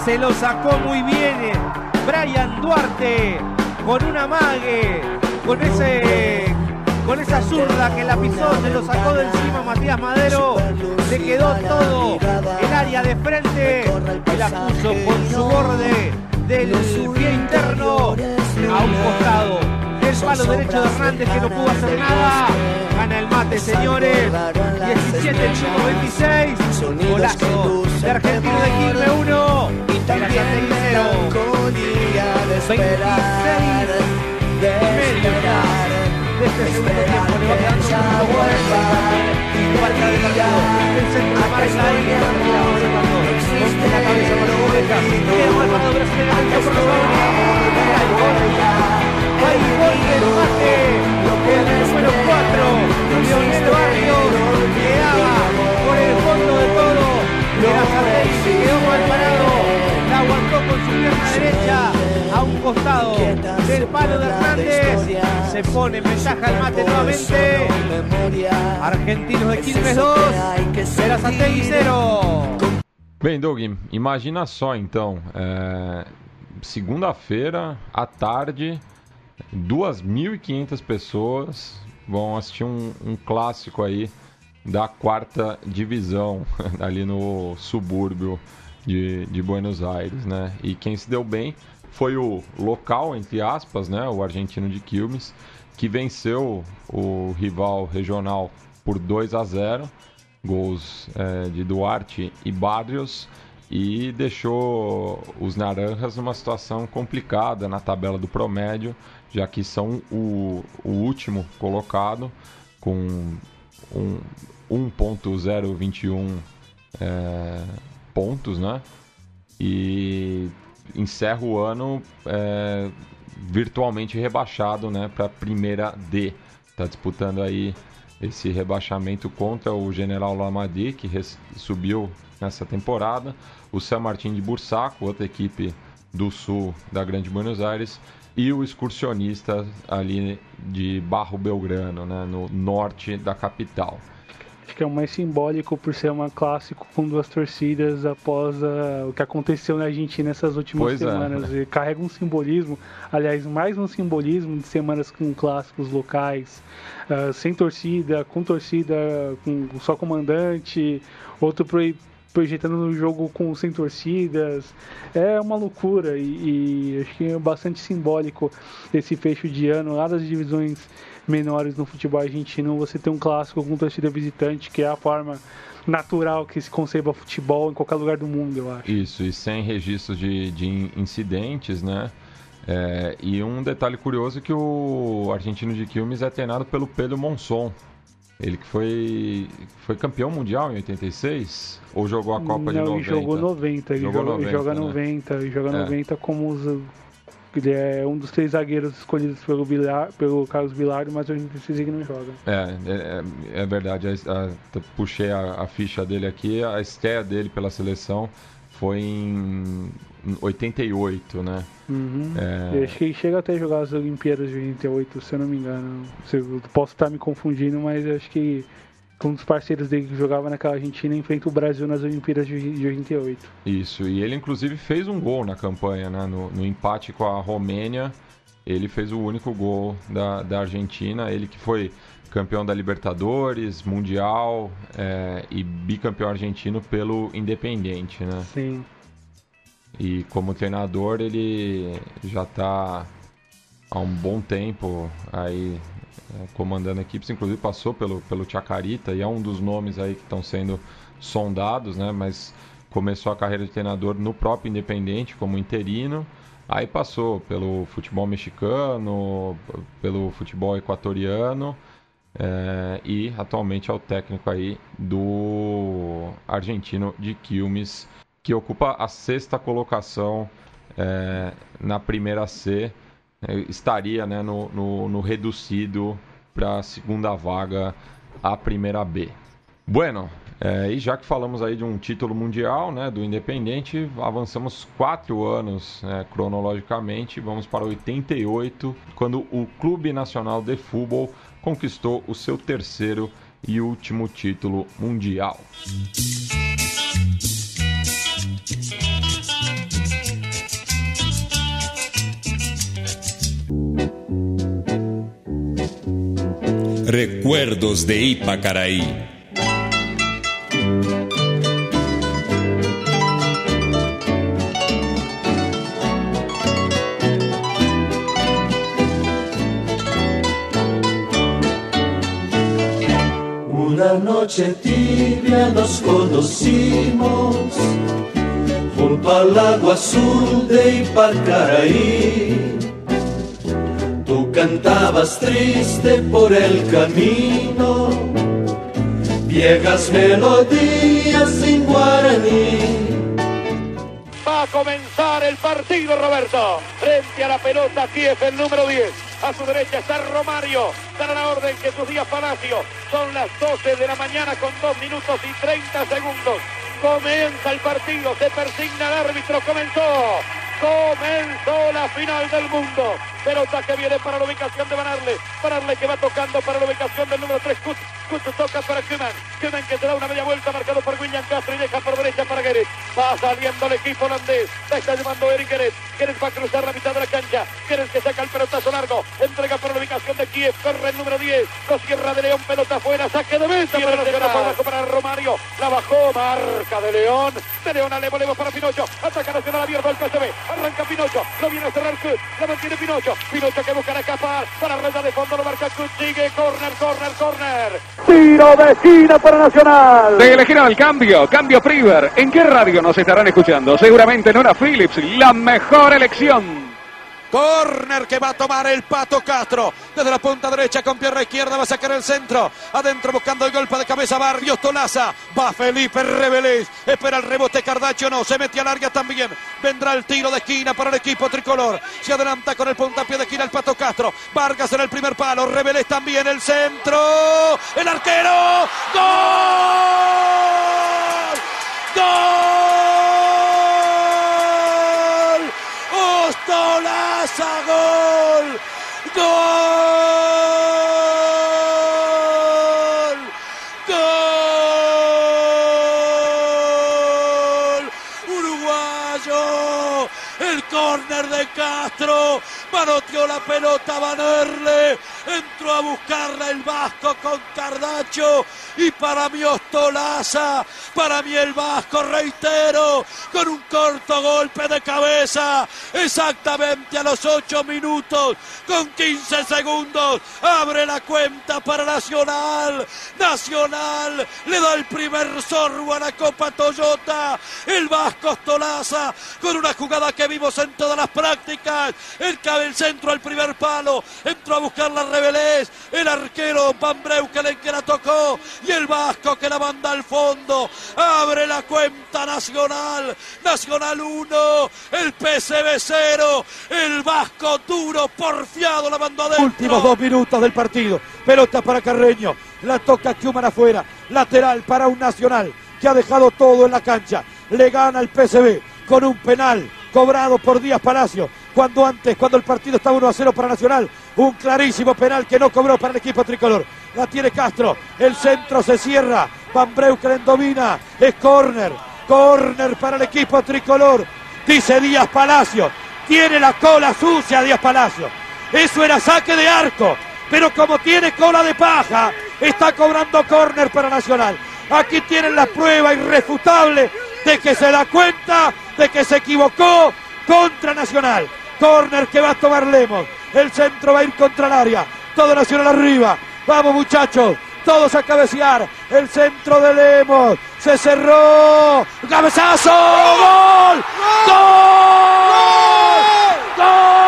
Se lo sacó muy bien Brian Duarte con una mague, con ese con esa zurda que la pisó, se lo sacó de encima Matías Madero, le quedó todo el área de frente y la puso con su borde del pie interno a un costado del palo derecho de Hernández que no pudo hacer nada. Gana el mate, señores. 17 el 26. Golazo de Argentino de Quilme 1. Y también 26 de esperar, de este segundo tiempo le va quedando un poco vuelta y falta de partido el centro de marca ahí que está avanzando con la cabeza con la muñeca queda mal para brasileño atención por los hay gol hay gol del mate el número 4 Leonel Barrios quedaba por el fondo de todo Verazatei se quedó mal parado la aguantó con su pierna derecha a un costado del palo de Hernández. Se pone en ventaja el mate nuevamente. Argentinos de Quilmes 2, Verazategui 0. Bem, Doug, imagina só então, é, segunda-feira à tarde, 2.500 pessoas vão assistir um, um clássico aí da quarta divisão, ali no subúrbio de, de Buenos Aires, né? E quem se deu bem foi o local, entre aspas, né? O argentino de Quilmes, que venceu o rival regional por 2 a 0 gols é, de Duarte e Barrios e deixou os Naranjas numa situação complicada na tabela do promédio, já que são o, o último colocado com um 1.021 é, pontos, né? E encerra o ano é, virtualmente rebaixado, né, para a primeira D. Está disputando aí esse rebaixamento contra o General Lamadi, que subiu nessa temporada, o San Martín de Bursaco, outra equipe do sul da Grande Buenos Aires, e o excursionista ali de Barro Belgrano, né, no norte da capital. Que é o mais simbólico por ser uma clássico com duas torcidas após uh, o que aconteceu na Argentina nessas últimas pois é. semanas. É. Carrega um simbolismo, aliás, mais um simbolismo de semanas com clássicos locais, uh, sem torcida, com torcida, com só comandante, outro projetando no jogo com sem torcidas. É uma loucura e, e, acho que é bastante simbólico esse fecho de ano lá das divisões menores no futebol argentino. Você tem um clássico com torcida visitante, que é a forma natural que se conceba futebol em qualquer lugar do mundo, eu acho. Isso, e sem registros de, de incidentes, né? É, e um detalhe curioso é que o argentino de Quilmes é treinado pelo Pedro Monson, ele que foi, foi campeão mundial em 86? Ou jogou a Copa Não, de 90? Ele jogou 90. Ele jogou 90, joga né? 90. Ele joga é. 90 como os, ele é um dos três zagueiros escolhidos pelo, Bilar, pelo Carlos Bilardo, mas hoje ele não joga. É, é, é verdade. A, a, puxei a, a, ficha dele aqui. A estreia dele pela seleção foi em 88, né? Uhum. É... acho que ele chega até a jogar as Olimpíadas de 88, se eu não me engano. Eu posso estar me confundindo, mas acho que um dos parceiros dele que jogava naquela Argentina enfrenta o Brasil nas Olimpíadas de 88. Isso, e ele inclusive fez um gol na campanha, né? No, no empate com a Romênia, ele fez o único gol da, da Argentina. Ele que foi campeão da Libertadores, Mundial é, e bicampeão argentino pelo Independente, né? Sim. E como treinador ele já está há um bom tempo aí é, comandando equipes, inclusive passou pelo, pelo Chacarita e é um dos nomes aí que estão sendo sondados, né? Mas começou a carreira de treinador no próprio Independente como interino, aí passou pelo futebol mexicano, pelo futebol equatoriano é, e atualmente é o técnico aí do argentino de Quilmes que ocupa a sexta colocação é, na primeira C, é, estaria né, no, no, no reduzido para a segunda vaga, a primeira B. Bueno, é, e já que falamos aí de um título mundial, né, do Independente, avançamos quatro anos né, cronologicamente, vamos para 88, quando o Clube Nacional de Futebol conquistou o seu terceiro e último título mundial. Recuerdos de Ipacaraí. Una noche tibia nos conocimos junto al lago azul de Ipacaraí cantabas triste por el camino, viejas melodías sin guaraní. Va a comenzar el partido, Roberto. Frente a la pelota, Kiev, el número 10. A su derecha está Romario. Dará la orden que sus días Palacio. Son las 12 de la mañana con 2 minutos y 30 segundos. Comienza el partido. Se persigna el árbitro. Comenzó. Comenzó la final del mundo. Pelota que viene para la ubicación de Banarle. Pararle que va tocando para la ubicación del número 3, Kut. Kut toca para Kuman. Kuman que se da una media vuelta marcado por William Castro y deja por derecha para Gueret. Va saliendo el equipo holandés. La está llevando Eric Gueret. Gueret va a cruzar la mitad de la cancha. Gueret que saca el pelotazo largo. Entrega para la ubicación de Kiev. Corre el número 10. Lo cierra de León. Pelota afuera. Saque de meta para Nacional. Para Romario. La bajó. Marca de León. De León a Levo. Levo para Pinocho. Ataca Nacional abierto al PSV. Arranca Pinocho. Lo viene a cerrar Kut. La mantiene Pinocho. Pinocho que busca la capa para ronda de fondo. Lo marca Kut. Sigue. Corner, corner, corner. Tiro de esquina para Nacional. De elegir al cambio, cambio Priver. ¿En qué radio nos estarán escuchando? Seguramente en una Philips, la mejor elección. Corner que va a tomar el Pato Castro. Desde la punta derecha con pierna izquierda va a sacar el centro. Adentro buscando el golpe de cabeza Barrios Tolaza. Va Felipe Rebelés. Espera el rebote Cardacho. No, se mete al área también. Vendrá el tiro de esquina para el equipo tricolor. Se adelanta con el puntapié de esquina el Pato Castro. Vargas en el primer palo. Rebelés también el centro. El arquero. ¡Gol! ¡Gol! Castro. Manoteó la pelota Vanerle. Entró a buscarla el Vasco con Cardacho. Y para mí Ostolaza. Para mí el Vasco, reitero. Con un corto golpe de cabeza. Exactamente a los 8 minutos. Con 15 segundos. Abre la cuenta para Nacional. Nacional le da el primer sorbo a la Copa Toyota. El Vasco Ostolaza. Con una jugada que vimos en todas las prácticas. El cabe el centro al primer palo. Entró a buscar la El arquero Van Breukelen que la tocó. Y el Vasco que la manda al fondo. Abre la cuenta Nacional. Nacional 1. El PCB 0. El Vasco duro, porfiado, la mandó adentro. Últimos dos minutos del partido. Pelota para Carreño. La toca Kuman afuera. Lateral para un Nacional que ha dejado todo en la cancha. Le gana el PCB con un penal cobrado por Díaz Palacio. Cuando antes, cuando el partido estaba 1 a 0 para Nacional, un clarísimo penal que no cobró para el equipo tricolor. La tiene Castro, el centro se cierra, Van Breukelen domina, es córner, córner para el equipo tricolor. Dice Díaz Palacio, tiene la cola sucia Díaz Palacio. Eso era saque de arco, pero como tiene cola de paja, está cobrando córner para Nacional. Aquí tienen la prueba irrefutable de que se da cuenta de que se equivocó contra Nacional. Corner que va a tomar Lemos. El centro va a ir contra el área. Todo Nacional arriba. Vamos muchachos. Todos a cabecear. El centro de Lemos. Se cerró. Cabezazo. Gol. Gol. Gol.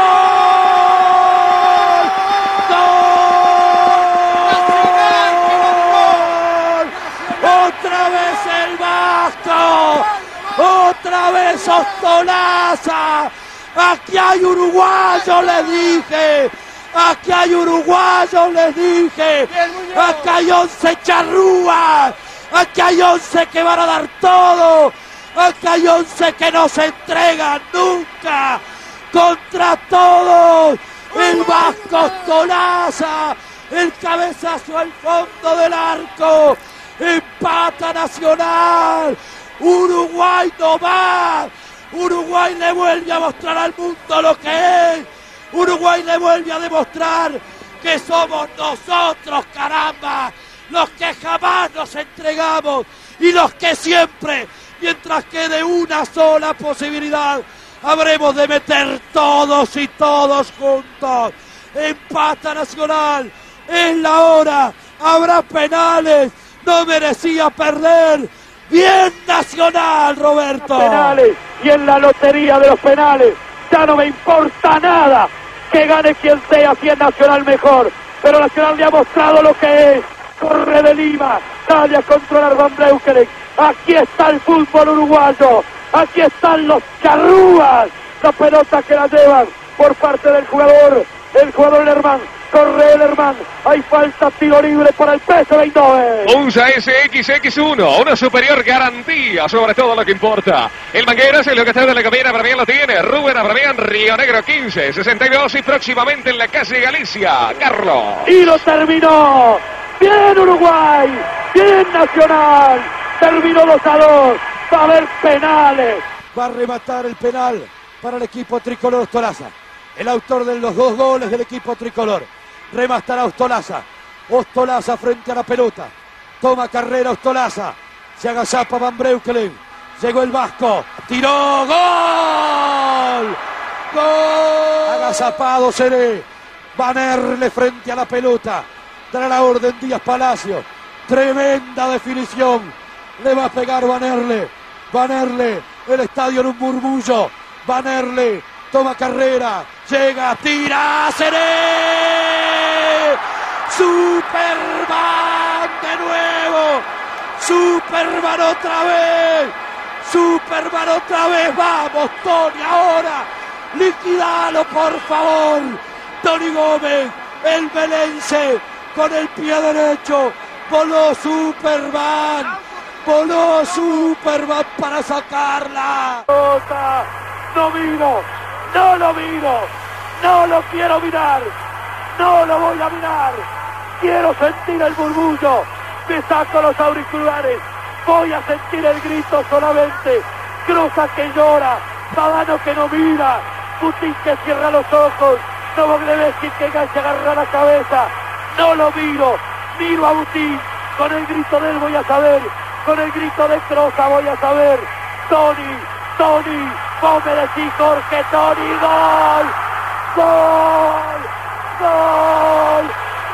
Otra vez Ostolaza. Aquí hay uruguayos, les dije. Aquí hay uruguayos, les dije. Aquí hay once charrúas. Aquí hay once que van a dar todo. Aquí hay once que no se entregan nunca. Contra todos. El Vasco Ostolaza. El cabezazo al fondo del arco. Empata Nacional. Uruguay no va. Uruguay le vuelve a mostrar al mundo lo que es. Uruguay le vuelve a demostrar que somos nosotros, caramba, los que jamás nos entregamos y los que siempre, mientras quede una sola posibilidad, habremos de meter todos y todos juntos. Empata Nacional, es la hora, habrá penales, no merecía perder. Bien Nacional, Roberto. penales y en la lotería de los penales. Ya no me importa nada que gane quien sea, si es Nacional mejor. Pero Nacional le ha mostrado lo que es. Corre de Lima, sale a controlar Van Breukelen. Aquí está el fútbol uruguayo. Aquí están los charrúas. La pelota que la llevan por parte del jugador, el jugador Lerman. Corre Lerman. Hay falta, tiro libre para el peso de Eindhoven. Unsa SXX1, una superior garantía sobre todo lo que importa. El Mangueras, el locatario de la cabina, Abramián lo tiene. Rubén Abramián, Río Negro 15, 62 y próximamente en la casa de Galicia. Carlos. Y lo terminó. Bien Uruguay. Bien Nacional. Terminó 2 a 2. Va a haber penales. Va a rematar el penal para el equipo tricolor Ostolaza. El autor de los dos goles del equipo tricolor. Rematará Ostolaza. Ostolaza frente a la pelota. Toma carrera Ostolaza. Se agazapa Van Breukelen. Llegó el Vasco. Tiró. ¡Gol! ¡Gol! Agazapado Seré. Vanerle frente a la pelota. Dará la orden Díaz Palacio. Tremenda definición. Le va a pegar Vanerle. Vanerle. El estadio en un murmullo. Vanerle. Toma carrera. Llega. Tira. Seré. Superman de nuevo. Superman otra vez. Superman otra vez. Vamos, Tony, ahora. Liquidalo, por favor. Tony Gómez, el belense, con el pie derecho. Voló Superman. Voló Superman para sacarla. No miro. No lo miro. No lo quiero mirar. No lo voy a mirar. Quiero sentir el murmullo. Me saco los auriculares. Voy a sentir el grito solamente. Cruza que llora. Sadano que no mira. Putin que cierra los ojos. Novogleveski que se agarra la cabeza. No lo miro. Miro a Butín. Con el grito de él voy a saber. Con el grito de Croza voy a saber. Tony, Tony. Vos me decís Jorge Tony. Gol. Gol. Gol.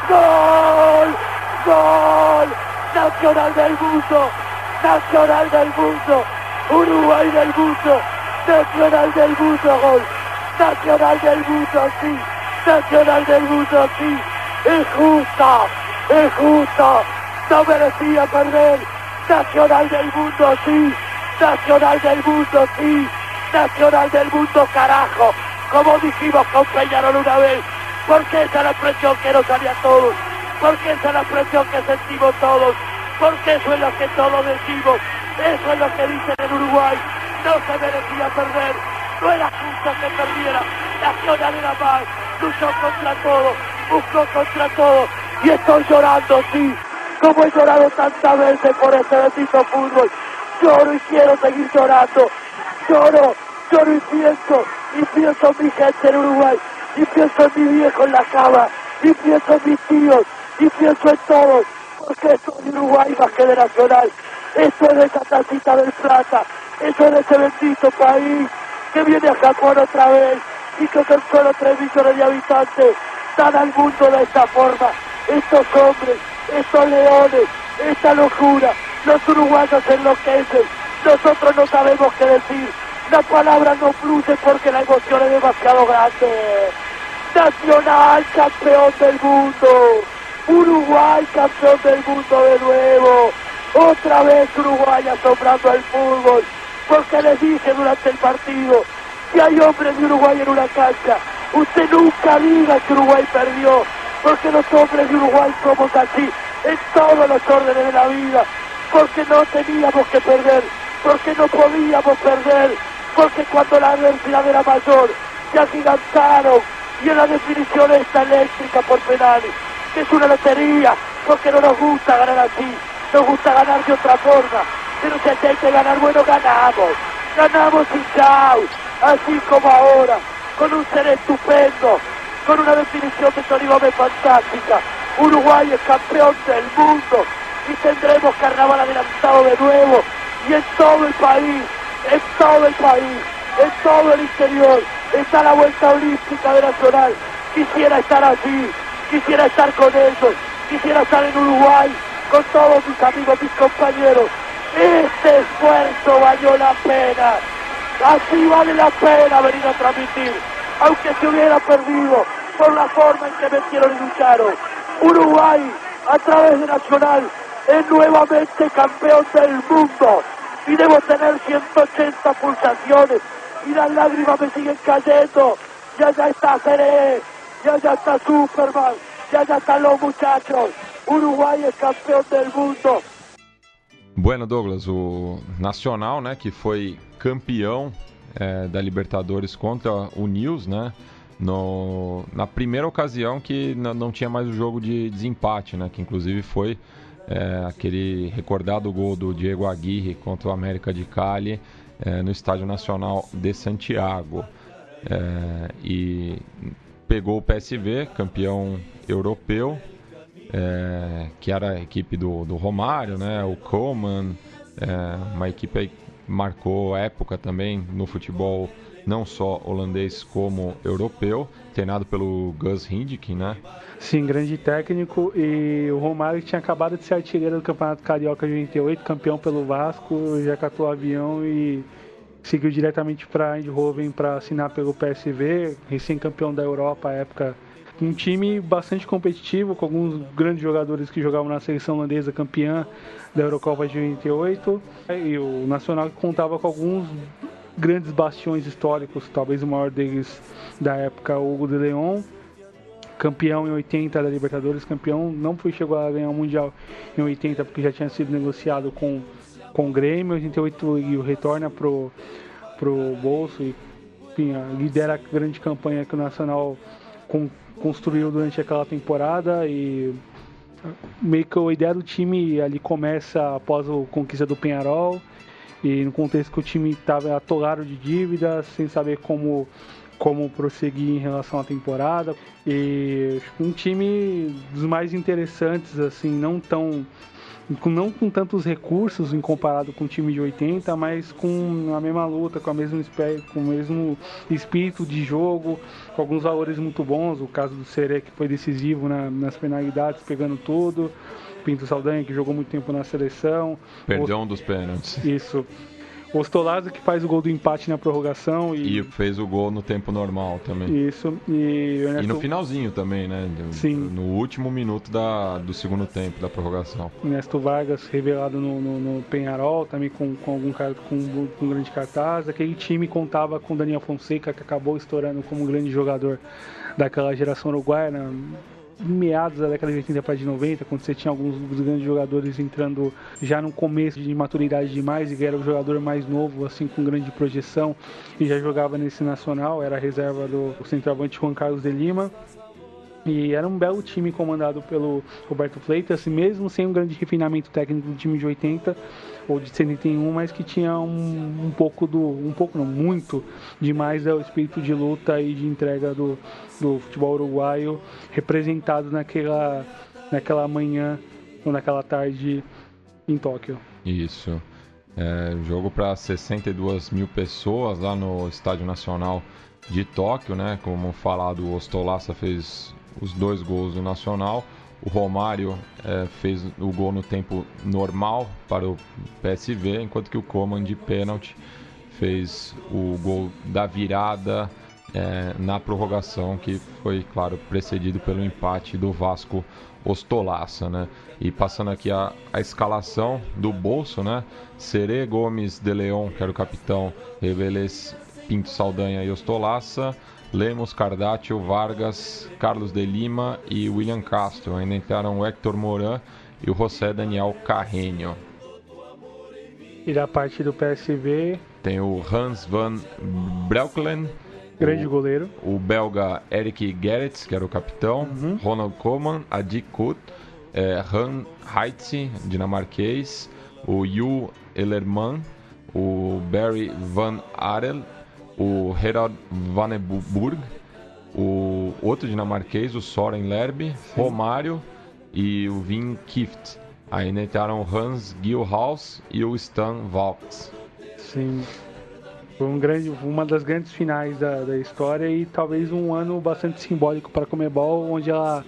Gol. Gol. Nacional del mundo. Nacional del mundo. Uruguay del mundo. Nacional del mundo. Gol. Nacional del mundo, sí. Nacional del mundo, sí. Es justa. Es justa. No merecía perder. Nacional del mundo, sí. Nacional del mundo, sí. Nacional del mundo, carajo. Como dijimos con Peñarol una vez. Porque esa es la presión que nos salía a todos. Porque esa es la presión que sentimos todos. Porque eso es lo que todos decimos. Eso es lo que dicen en Uruguay. No se merecía perder. No era justo que perdiera. Nacional era más. Luchó contra todo. Buscó contra todo. Y estoy llorando, sí. Como he llorado tantas veces por este bendito fútbol. Lloro y quiero seguir llorando. Lloro, lloro y pienso. Y pienso en mi gente en Uruguay. Y pienso en mi viejo en la cama. Y pienso en mis tíos. Y pienso en todos. Porque esto es Uruguay más que de Nacional. Esto es de esa tacita del plata. Eso es de ese bendito país que viene a Japón otra vez y que con solo 3 millones de habitantes dan al mundo de esta forma. Estos hombres, estos leones, esta locura, los uruguayos enloquecen, nosotros no sabemos qué decir, la palabra no fluye porque la emoción es demasiado grande. Nacional campeón del mundo, Uruguay campeón del mundo de nuevo, otra vez Uruguay asombrando al fútbol, porque les dije durante el partido, si hay hombres de Uruguay en una cancha, usted nunca diga que Uruguay perdió, porque los hombres de Uruguay somos así, en todos los órdenes de la vida, porque no teníamos que perder, porque no podíamos perder, porque cuando la adversidad era mayor, se agigantaron, y en la definición esta eléctrica por penales, es una lotería, porque no nos gusta ganar así, nos gusta ganar de otra forma, pero si hay que ganar, bueno, ganamos, ganamos y chao, así como ahora, con un ser estupendo, con una definición de Tony fantástica. Uruguay es campeón del mundo y tendremos carnaval adelantado de nuevo y en todo el país, en todo el país, en todo el interior, está la vuelta olímpica de Nacional. Quisiera estar allí, quisiera estar con ellos, quisiera estar en Uruguay con todos mis amigos, mis compañeros. Este esfuerzo valió la pena. Así vale la pena venir a transmitir, aunque se hubiera perdido por la forma en que metieron y lucharon. Uruguay, a través de Nacional, es nuevamente campeón del mundo y debo tener 180 pulsaciones y las lágrimas me siguen cayendo. Ya ya está Seré, y allá está Superman, y allá están los muchachos. Uruguay es campeón del mundo. Bueno, Douglas, o Nacional, né, que foi campeão é, da Libertadores contra o News, né, no, na primeira ocasião que não tinha mais o jogo de desempate, né, que inclusive foi é, aquele recordado gol do Diego Aguirre contra o América de Cali é, no Estádio Nacional de Santiago. É, e pegou o PSV, campeão europeu, é, que era a equipe do, do Romário, né? O Coleman, é, uma equipe que marcou época também no futebol não só holandês como europeu, treinado pelo Gus Hiddink, né? Sim, grande técnico e o Romário tinha acabado de ser artilheiro do Campeonato Carioca de 88, campeão pelo Vasco, já catou o avião e seguiu diretamente para Eindhoven para assinar pelo PSV, recém-campeão da Europa à época um time bastante competitivo, com alguns grandes jogadores que jogavam na seleção holandesa campeã da Eurocopa de 88. E o Nacional contava com alguns grandes bastiões históricos, talvez o maior deles da época, o Hugo de Leon, campeão em 80 da Libertadores, campeão, não foi chegou a ganhar o Mundial em 80 porque já tinha sido negociado com, com o Grêmio, em 88 e retorna pro, pro bolso e enfim, lidera a grande campanha que o Nacional com, construiu durante aquela temporada e meio que a ideia do time ali começa após a conquista do Penharol e no contexto que o time estava atolado de dívidas, sem saber como como prosseguir em relação à temporada e um time dos mais interessantes assim, não tão não com tantos recursos em comparado com o time de 80, mas com a mesma luta, com, a mesma, com o mesmo espírito de jogo, com alguns valores muito bons. O caso do Seré, que foi decisivo na, nas penalidades, pegando tudo. Pinto Saldanha, que jogou muito tempo na seleção. Perdeu o... um dos pênaltis. Isso. O Ostolazo que faz o gol do empate na prorrogação. E, e fez o gol no tempo normal também. Isso. E, Ernesto... e no finalzinho também, né? Sim. No último minuto da, do segundo tempo da prorrogação. Ernesto Vargas revelado no, no, no Penharol, também com, com algum cara com, com um grande cartaz. Aquele time contava com Daniel Fonseca, que acabou estourando como um grande jogador daquela geração uruguaia. Né? Meados da década de 80 para de 90, quando você tinha alguns grandes jogadores entrando já no começo de maturidade demais e era o jogador mais novo, assim, com grande projeção e já jogava nesse nacional, era a reserva do centroavante Juan Carlos de Lima. E era um belo time comandado pelo Roberto Fleitas, mesmo sem um grande refinamento técnico do time de 80 ou de 71, mas que tinha um, um pouco do. um pouco não, muito demais do espírito de luta e de entrega do, do futebol uruguaio representado naquela, naquela manhã ou naquela tarde em Tóquio. Isso. É, jogo para 62 mil pessoas lá no Estádio Nacional de Tóquio, né? Como falado, o Ostolaça fez os dois gols do Nacional. O Romário é, fez o gol no tempo normal para o PSV, enquanto que o Coman de pênalti fez o gol da virada é, na prorrogação, que foi, claro, precedido pelo empate do Vasco Ostolaça, né? E passando aqui a, a escalação do bolso, né? Serê Gomes de Leon, que era o capitão, Reveles Pinto Saldanha e Ostolaça. Lemos, Cardátil, Vargas, Carlos de Lima e William Castro. Ainda entraram o Hector Moran e o José Daniel Carreño. E da parte do PSV tem o Hans van Breukelen, grande o, goleiro, o belga Eric Gerrits, que era o capitão, uhum. Ronald Koeman, Adi Kut, é, Han Heitze, dinamarquês, o Yu Ellerman, o Barry Van Arel o Herald Vaneburg, o outro dinamarquês, o Soren Lerby, Sim. Romário e o Vin Kift. Aí entraram o Hans Gilhaus e o Stan Valks. Sim. Foi um grande, uma das grandes finais da, da história e talvez um ano bastante simbólico para a Comebol, onde ela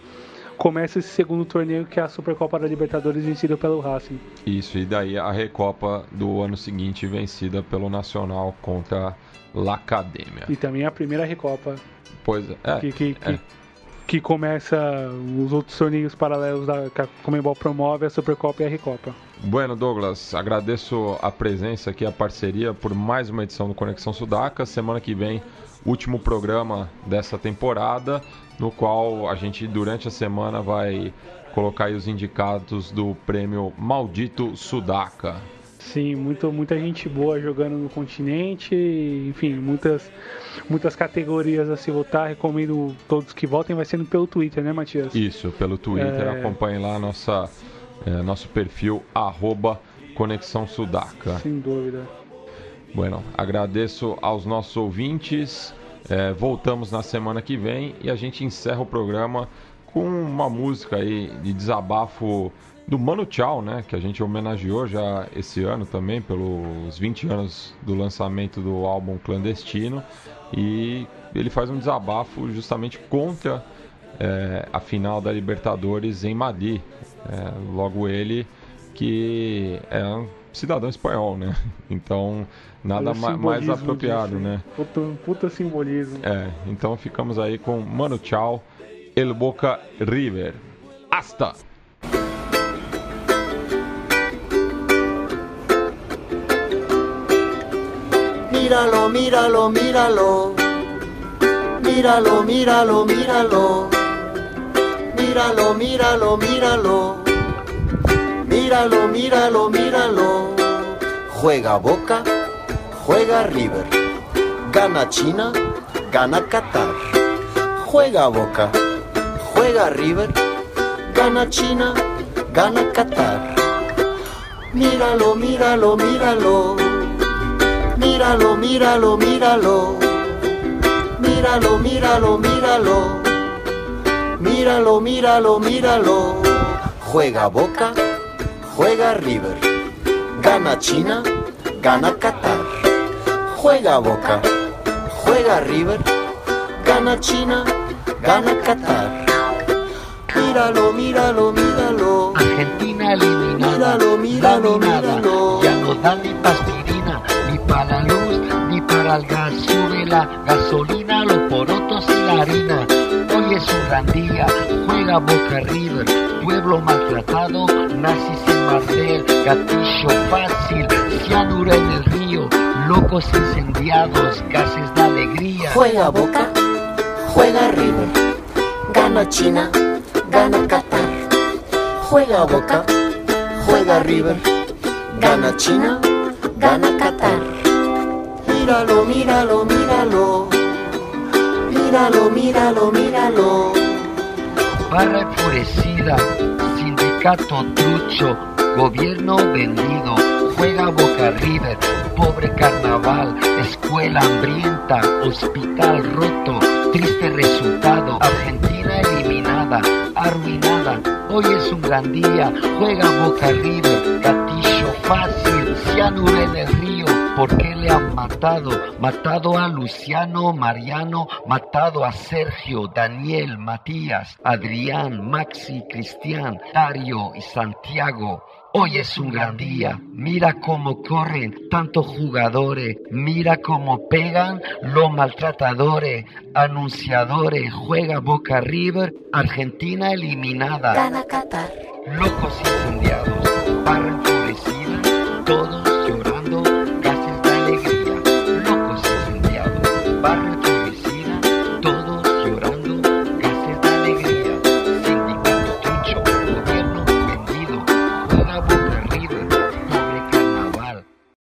começa esse segundo torneio que é a Supercopa da Libertadores vencida pelo Racing. Isso, e daí a Recopa do ano seguinte vencida pelo Nacional contra L'Academia. E também a primeira Recopa. Pois é. Que, que, é. que, que começa os outros torneios paralelos da, que a Comembol promove, a Supercopa e a Recopa. Bueno, Douglas, agradeço a presença aqui, a parceria por mais uma edição do Conexão Sudaca. Semana que vem último programa dessa temporada, no qual a gente durante a semana vai colocar os indicados do prêmio Maldito Sudaca. Sim, muito, muita gente boa jogando no continente, enfim, muitas, muitas categorias a se votar. Recomendo todos que votem, vai sendo pelo Twitter, né, Matias? Isso, pelo Twitter. É... Acompanhe lá nossa, é, nosso perfil, arroba Conexão Sudaca. Sem dúvida. Bueno, agradeço aos nossos ouvintes. É, voltamos na semana que vem e a gente encerra o programa com uma música aí de desabafo do Mano Tchau, né? Que a gente homenageou já esse ano também, pelos 20 anos do lançamento do álbum Clandestino. E ele faz um desabafo justamente contra é, a final da Libertadores em Madrid. É, logo ele que é um cidadão espanhol, né? Então nada ma mais apropriado, disso. né? Puta, puta simbolismo. É, então ficamos aí com Mano Tchau, El Boca River. Hasta! Míralo, míralo, míralo. Míralo, míralo, míralo. Míralo, míralo, míralo. Míralo, míralo, míralo. Juega Boca, juega River. Gana China, gana Qatar. Juega Boca, juega River. Gana China, gana Qatar. Míralo, míralo, míralo. Míralo, míralo, míralo. Míralo, míralo, míralo. Míralo, míralo, míralo. Juega Boca, juega River. Gana China, gana Qatar. Juega Boca, juega River. Gana China, gana Qatar. Míralo, míralo, míralo. Argentina eliminada. Míralo, míralo, míralo. Ya no da ni pastillina Gasolina, los porotos y la harina. Hoy es un gran día, juega Boca River, pueblo maltratado, nazis en Martel, gatillo fácil, cianura en el río, locos incendiados, gases de alegría. Juega Boca, juega River, gana China, gana Qatar. Juega Boca, juega River, gana China, gana Qatar míralo, míralo, míralo. Míralo, míralo, míralo. Barra enfurecida, sindicato trucho, gobierno vendido, juega Boca River, pobre carnaval, escuela hambrienta, hospital roto, triste resultado, Argentina eliminada, arruinada, hoy es un gran día, juega Boca River, gatillo fácil, cianuro en el río ¿Por qué le han matado? Matado a Luciano, Mariano, matado a Sergio, Daniel, Matías, Adrián, Maxi, Cristian, Dario y Santiago. Hoy es un gran día. Mira cómo corren tantos jugadores. Mira cómo pegan los maltratadores, anunciadores. Juega Boca River. Argentina eliminada. Gana Qatar. Locos incendiados. barco.